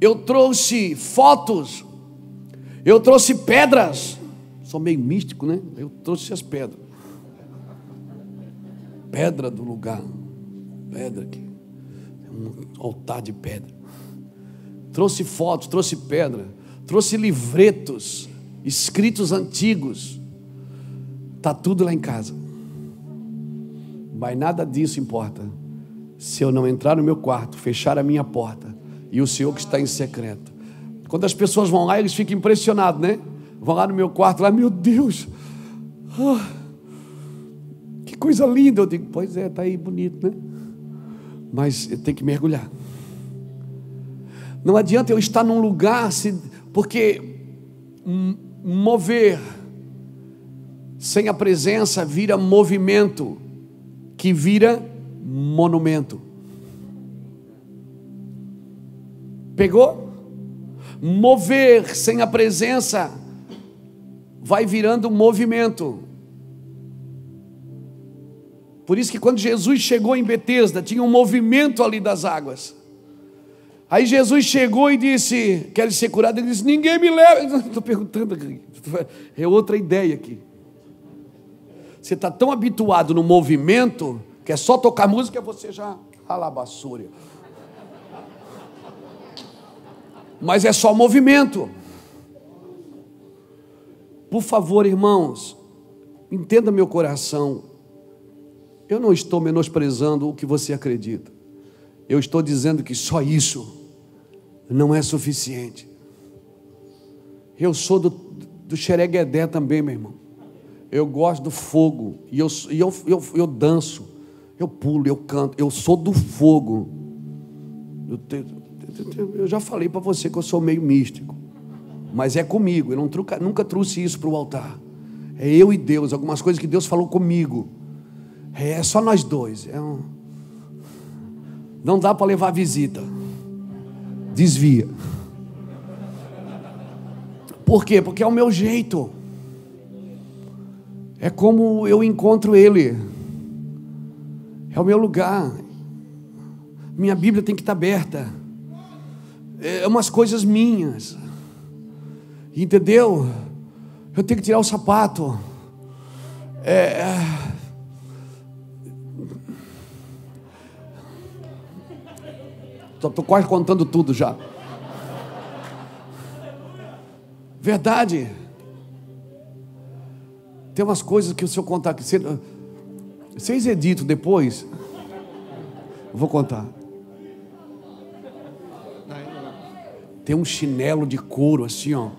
eu trouxe fotos, eu trouxe pedras. Sou meio místico, né? Eu trouxe as pedras. Pedra do lugar. Pedra aqui. Um altar de pedra. Trouxe fotos, trouxe pedra. Trouxe livretos, escritos antigos. Está tudo lá em casa. Mas nada disso importa. Se eu não entrar no meu quarto, fechar a minha porta e o Senhor que está em secreto. Quando as pessoas vão lá, eles ficam impressionados, né? Vão lá no meu quarto, lá, meu Deus, ah, que coisa linda. Eu digo, pois é, está aí bonito, né? Mas tem que mergulhar. Não adianta eu estar num lugar, se, porque mover sem a presença vira movimento, que vira monumento. Pegou? Mover sem a presença vai virando movimento. Por isso que quando Jesus chegou em Betesda, tinha um movimento ali das águas. Aí Jesus chegou e disse: Quer ser curado? Ele disse: Ninguém me leva. Estou perguntando. É outra ideia aqui. Você está tão habituado no movimento que é só tocar música você já alabassúria mas é só movimento. Por favor, irmãos, entenda meu coração. Eu não estou menosprezando o que você acredita. Eu estou dizendo que só isso não é suficiente. Eu sou do, do xereguedé também, meu irmão. Eu gosto do fogo. E eu, e eu, eu, eu danço. Eu pulo, eu canto. Eu sou do fogo. Eu tenho, eu já falei para você que eu sou meio místico, mas é comigo. Eu não, nunca trouxe isso para o altar. É eu e Deus, algumas coisas que Deus falou comigo. É só nós dois. É um... Não dá para levar visita. Desvia. Por quê? Porque é o meu jeito. É como eu encontro Ele. É o meu lugar. Minha Bíblia tem que estar aberta. É umas coisas minhas. Entendeu? Eu tenho que tirar o sapato. É. Estou é. quase contando tudo já. Verdade. Tem umas coisas que o senhor contar aqui. Vocês editam depois? Vou contar. Tem um chinelo de couro assim, ó.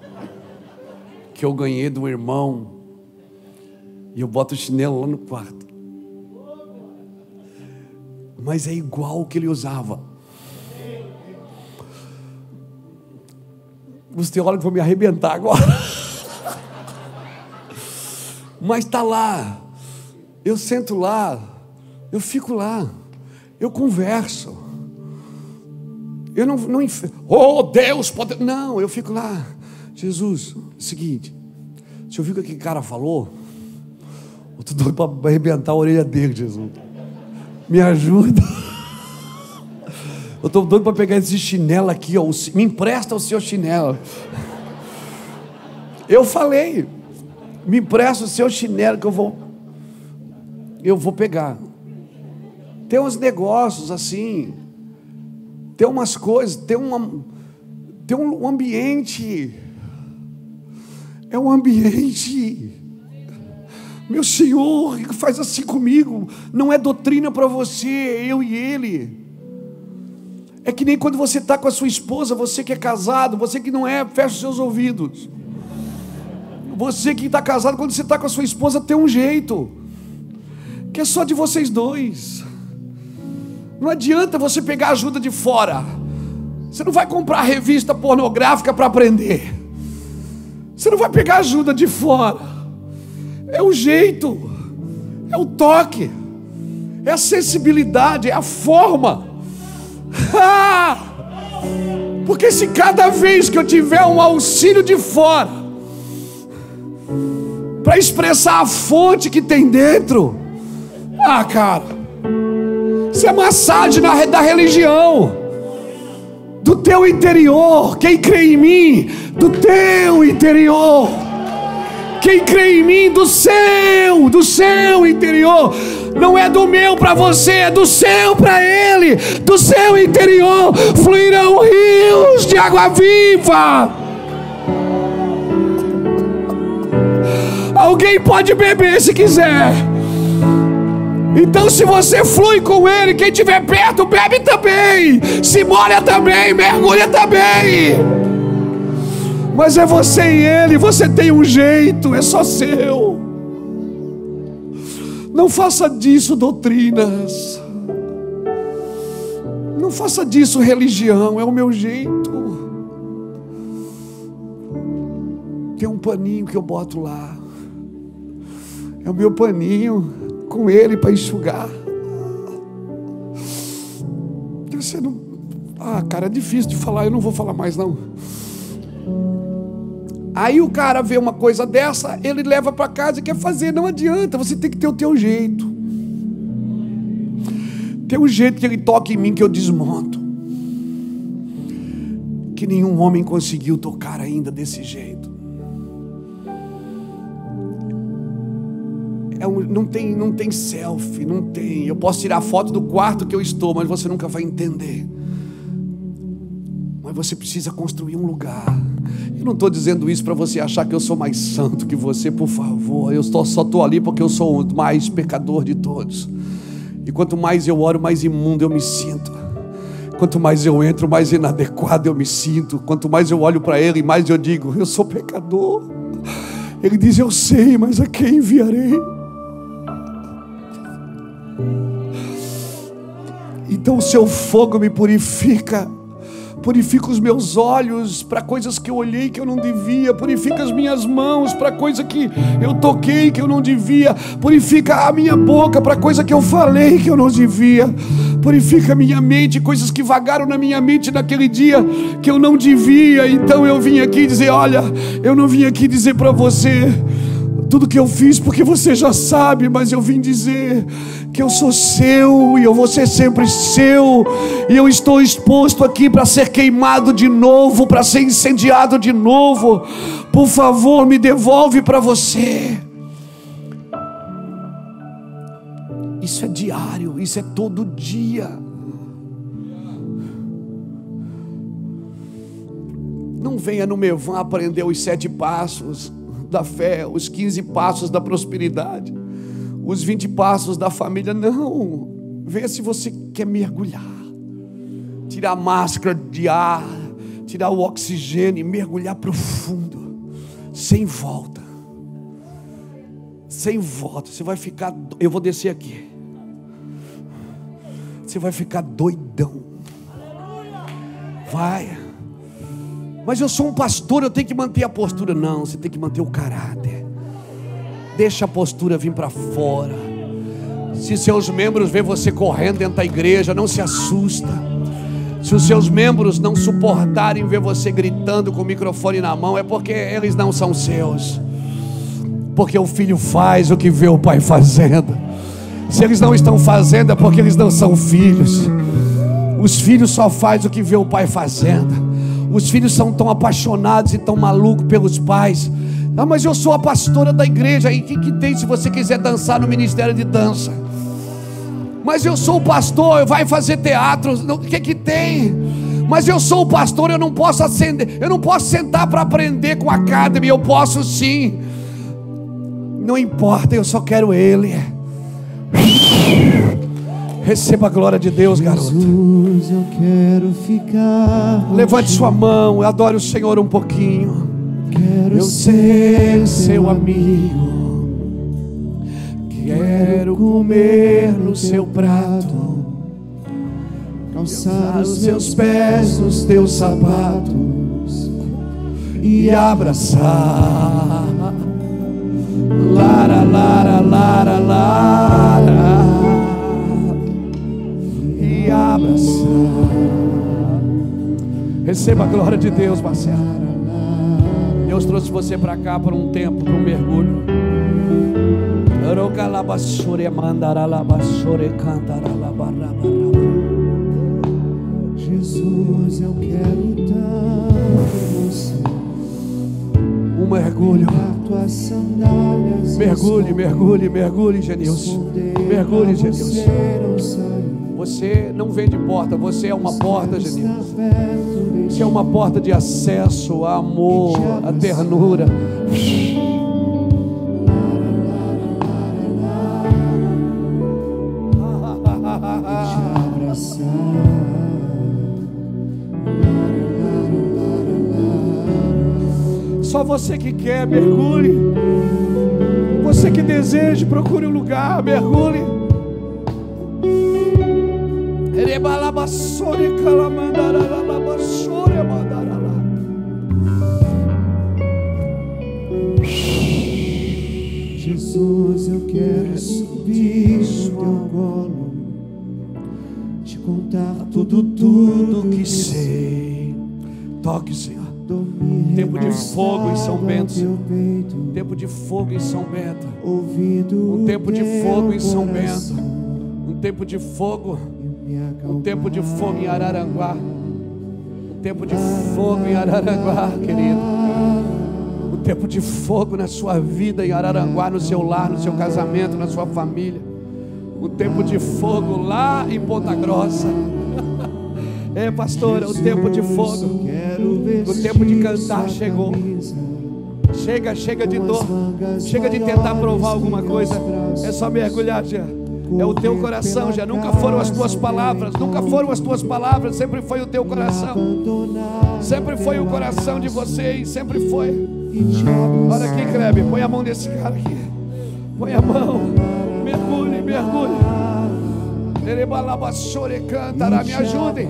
Que eu ganhei do irmão. E eu boto o chinelo lá no quarto. Mas é igual o que ele usava. Os teólogos vão me arrebentar agora. Mas está lá. Eu sento lá. Eu fico lá. Eu converso. Eu não, não oh Deus pode. Não, eu fico lá. Jesus, seguinte. Você ouviu o que aquele cara falou? Eu estou doido para arrebentar a orelha dele, Jesus. Me ajuda. Eu estou doido para pegar esse chinelo aqui, ó. Me empresta o seu chinelo. Eu falei, me empresta o seu chinelo que eu vou. Eu vou pegar. Tem uns negócios assim. Tem umas coisas, tem uma, tem um ambiente. É um ambiente. Meu Senhor, faz assim comigo. Não é doutrina para você, eu e ele. É que nem quando você está com a sua esposa, você que é casado, você que não é, fecha os seus ouvidos. Você que está casado, quando você está com a sua esposa, tem um jeito, que é só de vocês dois. Não adianta você pegar ajuda de fora. Você não vai comprar revista pornográfica para aprender. Você não vai pegar ajuda de fora. É o jeito, é o toque, é a sensibilidade, é a forma. Porque se cada vez que eu tiver um auxílio de fora, para expressar a fonte que tem dentro, ah, cara, isso é massagem na, da religião, do teu interior. Quem crê em mim, do teu interior. Quem crê em mim, do seu, do seu interior não é do meu para você, é do seu para ele, do seu interior fluirão rios de água viva. Alguém pode beber se quiser. Então, se você flui com ele, quem estiver perto, bebe também. Se molha também, mergulha também. Mas é você e ele, você tem um jeito, é só seu. Não faça disso doutrinas. Não faça disso religião, é o meu jeito. Tem um paninho que eu boto lá. É o meu paninho com ele para enxugar. Você não. Ah, cara, é difícil de falar, eu não vou falar mais não. Aí o cara vê uma coisa dessa, ele leva para casa e quer fazer. Não adianta, você tem que ter o teu jeito. Tem um jeito que ele toca em mim que eu desmonto. Que nenhum homem conseguiu tocar ainda desse jeito. É um, não, tem, não tem selfie, não tem. Eu posso tirar foto do quarto que eu estou, mas você nunca vai entender. Mas você precisa construir um lugar eu não estou dizendo isso para você achar que eu sou mais santo que você, por favor. Eu só estou ali porque eu sou o mais pecador de todos. E quanto mais eu oro, mais imundo eu me sinto. Quanto mais eu entro, mais inadequado eu me sinto. Quanto mais eu olho para Ele, mais eu digo: Eu sou pecador. Ele diz: Eu sei, mas a quem enviarei? Então o seu fogo me purifica Purifica os meus olhos para coisas que eu olhei que eu não devia. Purifica as minhas mãos para coisa que eu toquei que eu não devia. Purifica a minha boca para coisa que eu falei que eu não devia. Purifica a minha mente, coisas que vagaram na minha mente naquele dia que eu não devia. Então eu vim aqui dizer: olha, eu não vim aqui dizer para você tudo que eu fiz, porque você já sabe, mas eu vim dizer que eu sou seu e eu vou ser sempre seu, e eu estou exposto aqui para ser queimado de novo, para ser incendiado de novo. Por favor, me devolve para você. Isso é diário, isso é todo dia. Não venha no Mevan aprender os sete passos da fé, os 15 passos da prosperidade, os 20 passos da família. Não. Veja se você quer mergulhar. Tirar a máscara de ar, tirar o oxigênio e mergulhar profundo, sem volta. Sem volta. Você vai ficar. Eu vou descer aqui. Você vai ficar doidão. Vai. Mas eu sou um pastor, eu tenho que manter a postura. Não, você tem que manter o caráter. Deixa a postura vir para fora. Se seus membros veem você correndo dentro da igreja, não se assusta. Se os seus membros não suportarem ver você gritando com o microfone na mão, é porque eles não são seus. Porque o filho faz o que vê o pai fazendo. Se eles não estão fazendo, é porque eles não são filhos. Os filhos só fazem o que vê o pai fazendo. Os filhos são tão apaixonados e tão malucos pelos pais. Ah, mas eu sou a pastora da igreja. E o que, que tem se você quiser dançar no ministério de dança? Mas eu sou o pastor, vai fazer teatro. O que, que tem? Mas eu sou o pastor, eu não posso acender, eu não posso sentar para aprender com a academy, eu posso sim. Não importa, eu só quero ele. Receba a glória de Deus, garoto. Jesus, eu quero ficar. Levante sua mão, adore o Senhor um pouquinho. Quero Eu ser seu amigo. Quero comer no seu prato. calçar os meus pés nos teus sapatos e abraçar. Lara, lara, lara, lara. Abraçar. Receba a glória de Deus, Marcelo. Deus trouxe você para cá por um tempo, para um mergulho. Jesus, eu quero você. Um mergulho. Mergulhe, mergulhe, mergulhe, Genilson. Mergulhe, Genilson. Você não sair. Você não vem de porta, você é uma porta, de Você é uma porta de acesso a amor, a ternura. Só você que quer, mergulhe. Você que deseja, procure um lugar, mergulhe. Jesus, eu quero subir no teu colo, te contar Tudo, tudo que sei. Toque, Senhor. Tempo de fogo em São Bento. Tempo de fogo em São Bento. Um tempo de fogo em São Bento. Um tempo de fogo. Um tempo de fogo em Araranguá. Um tempo de fogo em Araranguá, querido. Um tempo de fogo na sua vida em Araranguá, no seu lar, no seu casamento, na sua família. Um tempo de fogo lá em Ponta Grossa. É, pastora, o tempo de fogo. O tempo de cantar chegou. Chega, chega de dor. Chega de tentar provar alguma coisa. É só mergulhar já é o teu coração, já nunca foram as tuas palavras, nunca foram as tuas palavras, sempre foi o teu coração, sempre foi o coração de vocês, sempre foi. Olha aqui, Krebe, põe a mão desse cara aqui, põe a mão, mergulhe, mergulhe. Me ajudem,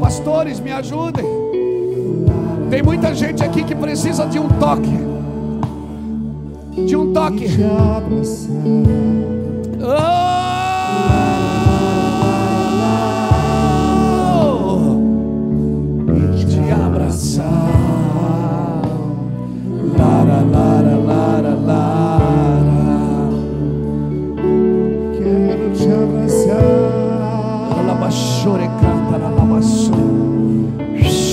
pastores, me ajudem. Tem muita gente aqui que precisa de um toque de um toque. Oh!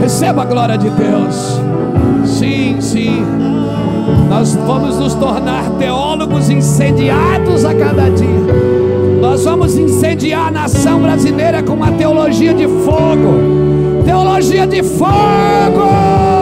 Receba a glória de Deus. Sim, sim. Nós vamos nos tornar teólogos incendiados a cada dia. Nós vamos incendiar a nação brasileira com uma teologia de fogo. Teologia de fogo!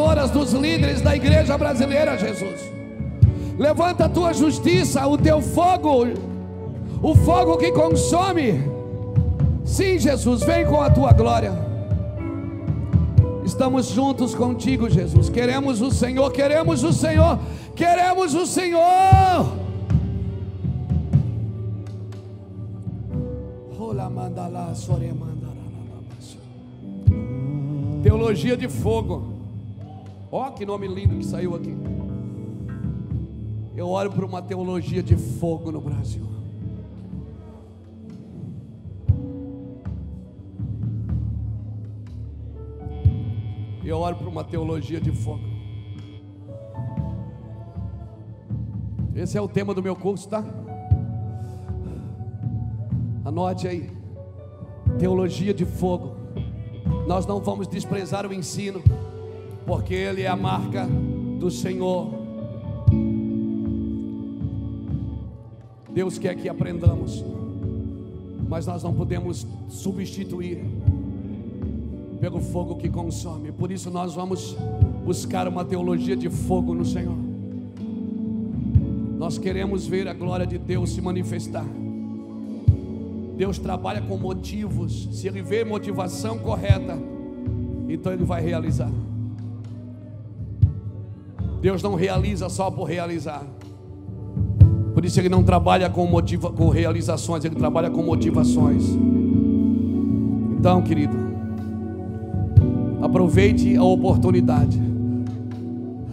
Pastoras, dos líderes da igreja brasileira, Jesus. Levanta a tua justiça, o teu fogo, o fogo que consome. Sim, Jesus, vem com a tua glória. Estamos juntos contigo, Jesus. Queremos o Senhor, queremos o Senhor, queremos o Senhor. Teologia de fogo. Ó, que nome lindo que saiu aqui. Eu oro por uma teologia de fogo no Brasil. Eu oro por uma teologia de fogo. Esse é o tema do meu curso, tá? Anote aí. Teologia de fogo. Nós não vamos desprezar o ensino, porque ele é a marca do Senhor. Deus quer que aprendamos, mas nós não podemos substituir pelo fogo que consome. Por isso nós vamos buscar uma teologia de fogo no Senhor. Nós queremos ver a glória de Deus se manifestar. Deus trabalha com motivos. Se Ele vê motivação correta, então Ele vai realizar. Deus não realiza só por realizar. Por isso Ele não trabalha com, motiva, com realizações, Ele trabalha com motivações. Então, querido, aproveite a oportunidade.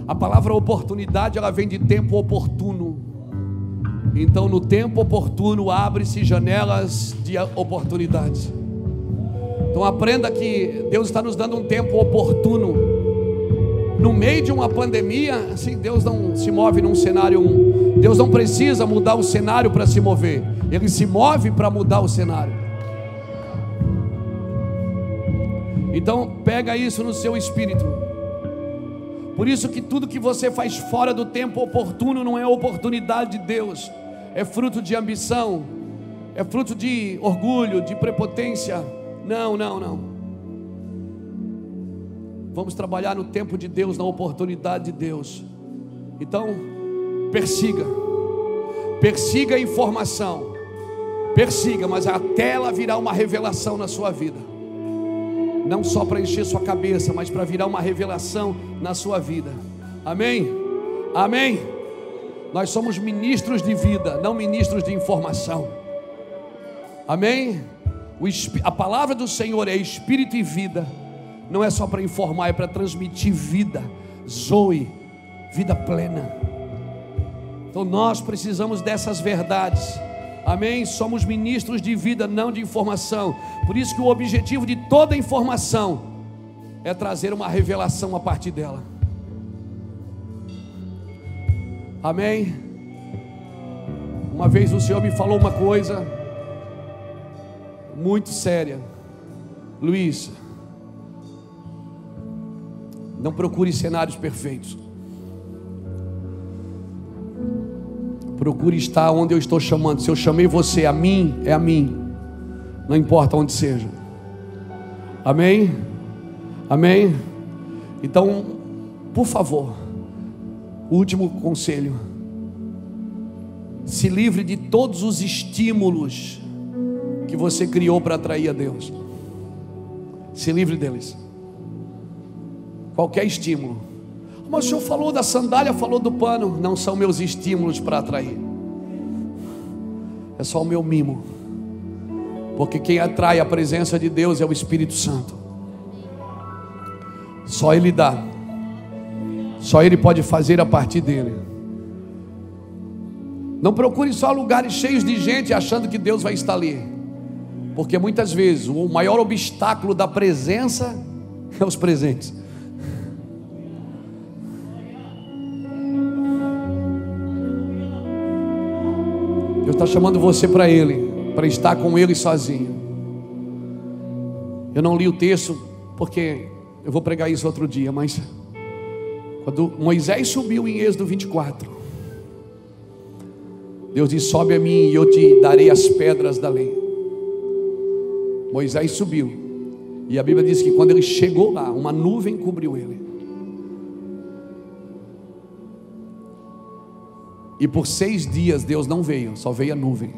A palavra oportunidade, ela vem de tempo oportuno. Então, no tempo oportuno, abre-se janelas de oportunidades. Então, aprenda que Deus está nos dando um tempo oportuno. No meio de uma pandemia, assim, Deus não se move num cenário. Deus não precisa mudar o cenário para se mover. Ele se move para mudar o cenário. Então, pega isso no seu espírito. Por isso que tudo que você faz fora do tempo oportuno não é oportunidade de Deus é fruto de ambição, é fruto de orgulho, de prepotência. Não, não, não. Vamos trabalhar no tempo de Deus, na oportunidade de Deus. Então, persiga, persiga a informação, persiga, mas até ela virar uma revelação na sua vida. Não só para encher sua cabeça, mas para virar uma revelação na sua vida. Amém? Amém? Nós somos ministros de vida, não ministros de informação. Amém? a palavra do Senhor é espírito e vida. Não é só para informar, é para transmitir vida, zoe, vida plena. Então nós precisamos dessas verdades. Amém? Somos ministros de vida, não de informação. Por isso que o objetivo de toda informação é trazer uma revelação a partir dela. Amém? Uma vez o Senhor me falou uma coisa muito séria. Luiz, não procure cenários perfeitos. Procure estar onde eu estou chamando. Se eu chamei você a mim, é a mim. Não importa onde seja. Amém? Amém? Então, por favor último conselho: se livre de todos os estímulos que você criou para atrair a Deus. Se livre deles. Qualquer estímulo. Mas o senhor falou da sandália, falou do pano. Não são meus estímulos para atrair. É só o meu mimo. Porque quem atrai a presença de Deus é o Espírito Santo. Só Ele dá. Só Ele pode fazer a partir dele. Não procure só lugares cheios de gente achando que Deus vai estar ali. Porque muitas vezes o maior obstáculo da presença é os presentes. Está chamando você para Ele, para estar com Ele sozinho. Eu não li o texto porque eu vou pregar isso outro dia, mas Quando Moisés subiu em Êxodo 24, Deus disse: Sobe a mim e eu te darei as pedras da lei. Moisés subiu, e a Bíblia diz que quando ele chegou lá, uma nuvem cobriu ele. E por seis dias Deus não veio, só veio a nuvem.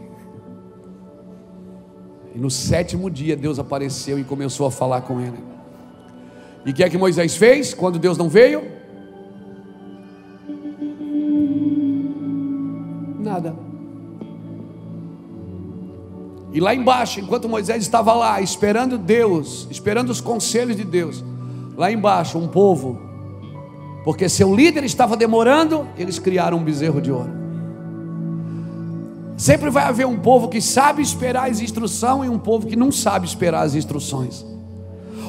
E no sétimo dia Deus apareceu e começou a falar com ele. E o que é que Moisés fez quando Deus não veio? Nada. E lá embaixo, enquanto Moisés estava lá, esperando Deus, esperando os conselhos de Deus, lá embaixo, um povo, porque seu líder estava demorando, eles criaram um bezerro de ouro. Sempre vai haver um povo que sabe esperar as instruções e um povo que não sabe esperar as instruções.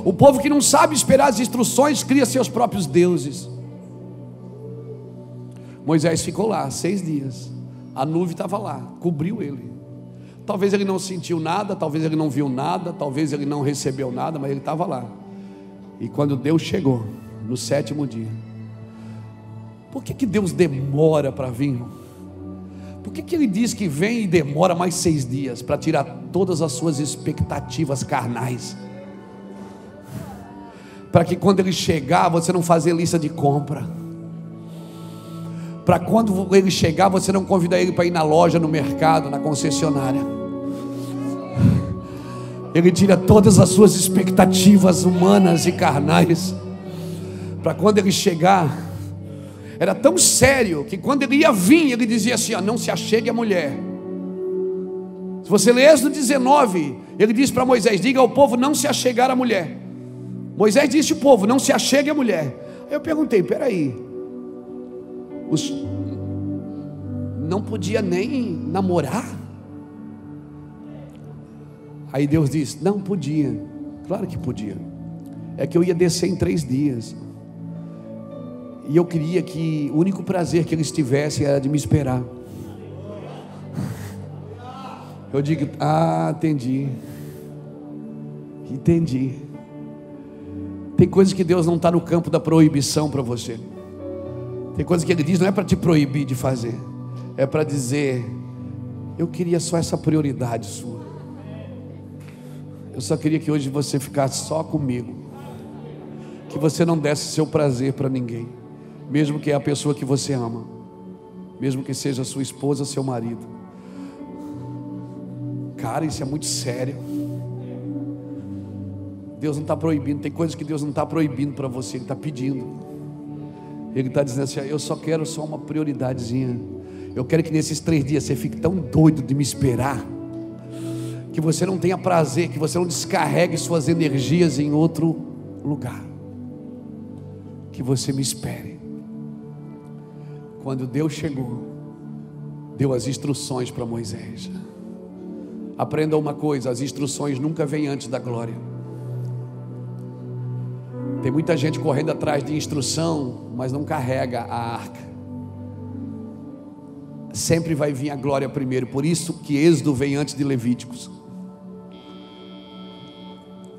O povo que não sabe esperar as instruções cria seus próprios deuses. Moisés ficou lá seis dias, a nuvem estava lá, cobriu ele. Talvez ele não sentiu nada, talvez ele não viu nada, talvez ele não recebeu nada, mas ele estava lá. E quando Deus chegou, no sétimo dia, por que, que Deus demora para vir? Por que, que ele diz que vem e demora mais seis dias para tirar todas as suas expectativas carnais? Para que quando ele chegar, você não fazer lista de compra. Para quando ele chegar, você não convidar ele para ir na loja, no mercado, na concessionária ele tira todas as suas expectativas humanas e carnais. Para quando ele chegar, era tão sério que quando ele ia vir, ele dizia assim: ó, Não se achegue a mulher. Se você ler Êxodo 19, ele diz para Moisés: Diga ao povo não se achegar a mulher. Moisés disse ao povo: Não se achegue a mulher. Aí eu perguntei: Peraí, os... não podia nem namorar? Aí Deus disse: Não podia. Claro que podia. É que eu ia descer em três dias. E eu queria que o único prazer que eles tivessem era de me esperar. Eu digo: Ah, entendi. Entendi. Tem coisas que Deus não está no campo da proibição para você. Tem coisas que Ele diz não é para te proibir de fazer, é para dizer: Eu queria só essa prioridade sua. Eu só queria que hoje você ficasse só comigo. Que você não desse seu prazer para ninguém, mesmo que é a pessoa que você ama, mesmo que seja sua esposa, seu marido. Cara, isso é muito sério. Deus não está proibindo, tem coisas que Deus não está proibindo para você, Ele está pedindo. Ele está dizendo assim: eu só quero só uma prioridadezinha. Eu quero que nesses três dias você fique tão doido de me esperar que você não tenha prazer, que você não descarregue suas energias em outro lugar. Que você me espere. Quando Deus chegou, deu as instruções para Moisés. Aprenda uma coisa: as instruções nunca vêm antes da glória. Tem muita gente correndo atrás de instrução, mas não carrega a arca. Sempre vai vir a glória primeiro, por isso que Êxodo vem antes de Levíticos.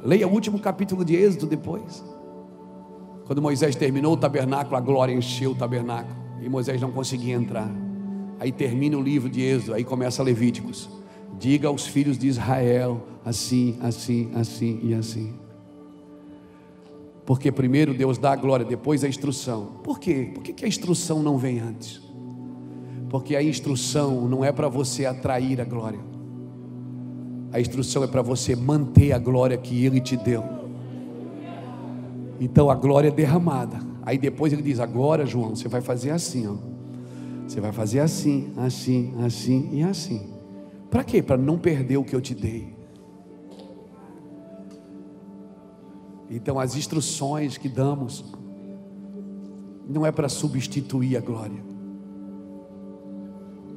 Leia o último capítulo de Êxodo depois. Quando Moisés terminou o tabernáculo, a glória encheu o tabernáculo e Moisés não conseguia entrar. Aí termina o livro de Êxodo, aí começa Levíticos. Diga aos filhos de Israel assim, assim, assim e assim. Porque primeiro Deus dá a glória, depois a instrução. Por quê? Por que a instrução não vem antes? Porque a instrução não é para você atrair a glória. A instrução é para você manter a glória que Ele te deu. Então a glória é derramada. Aí depois ele diz: Agora, João, você vai fazer assim, ó. Você vai fazer assim, assim, assim e assim. Para quê? Para não perder o que eu te dei. Então as instruções que damos não é para substituir a glória.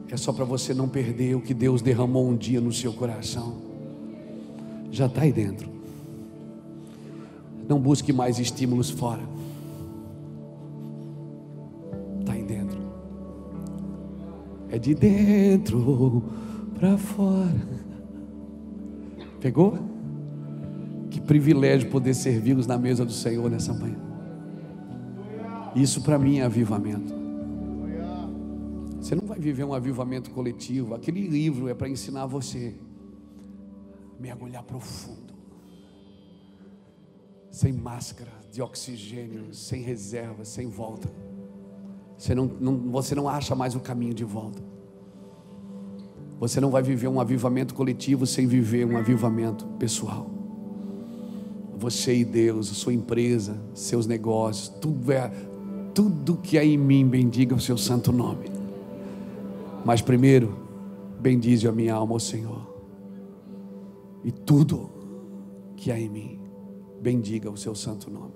É só para você não perder o que Deus derramou um dia no seu coração. Já está aí dentro. Não busque mais estímulos fora. É de dentro para fora. Pegou? Que privilégio poder servi-los na mesa do Senhor nessa manhã. Isso para mim é avivamento. Você não vai viver um avivamento coletivo. Aquele livro é para ensinar você a mergulhar profundo, sem máscara de oxigênio, sem reserva, sem volta. Você não, não, você não acha mais o caminho de volta. Você não vai viver um avivamento coletivo sem viver um avivamento pessoal. Você e Deus, a sua empresa, seus negócios, tudo é tudo que é em mim bendiga o seu santo nome. Mas primeiro, bendize a minha alma, ó Senhor. E tudo que há em mim, bendiga o seu santo nome.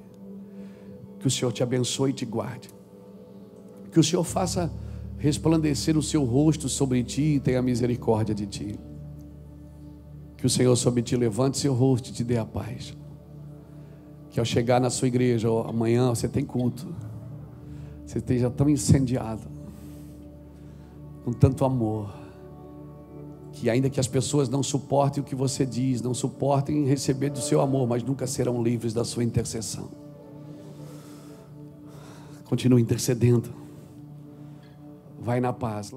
Que o Senhor te abençoe e te guarde. Que o Senhor faça resplandecer o seu rosto sobre ti e tenha misericórdia de ti. Que o Senhor sobre ti levante seu rosto e te dê a paz. Que ao chegar na sua igreja amanhã você tem culto. Você esteja tão incendiado, com tanto amor, que ainda que as pessoas não suportem o que você diz, não suportem receber do seu amor, mas nunca serão livres da sua intercessão. Continue intercedendo. Vai na paz.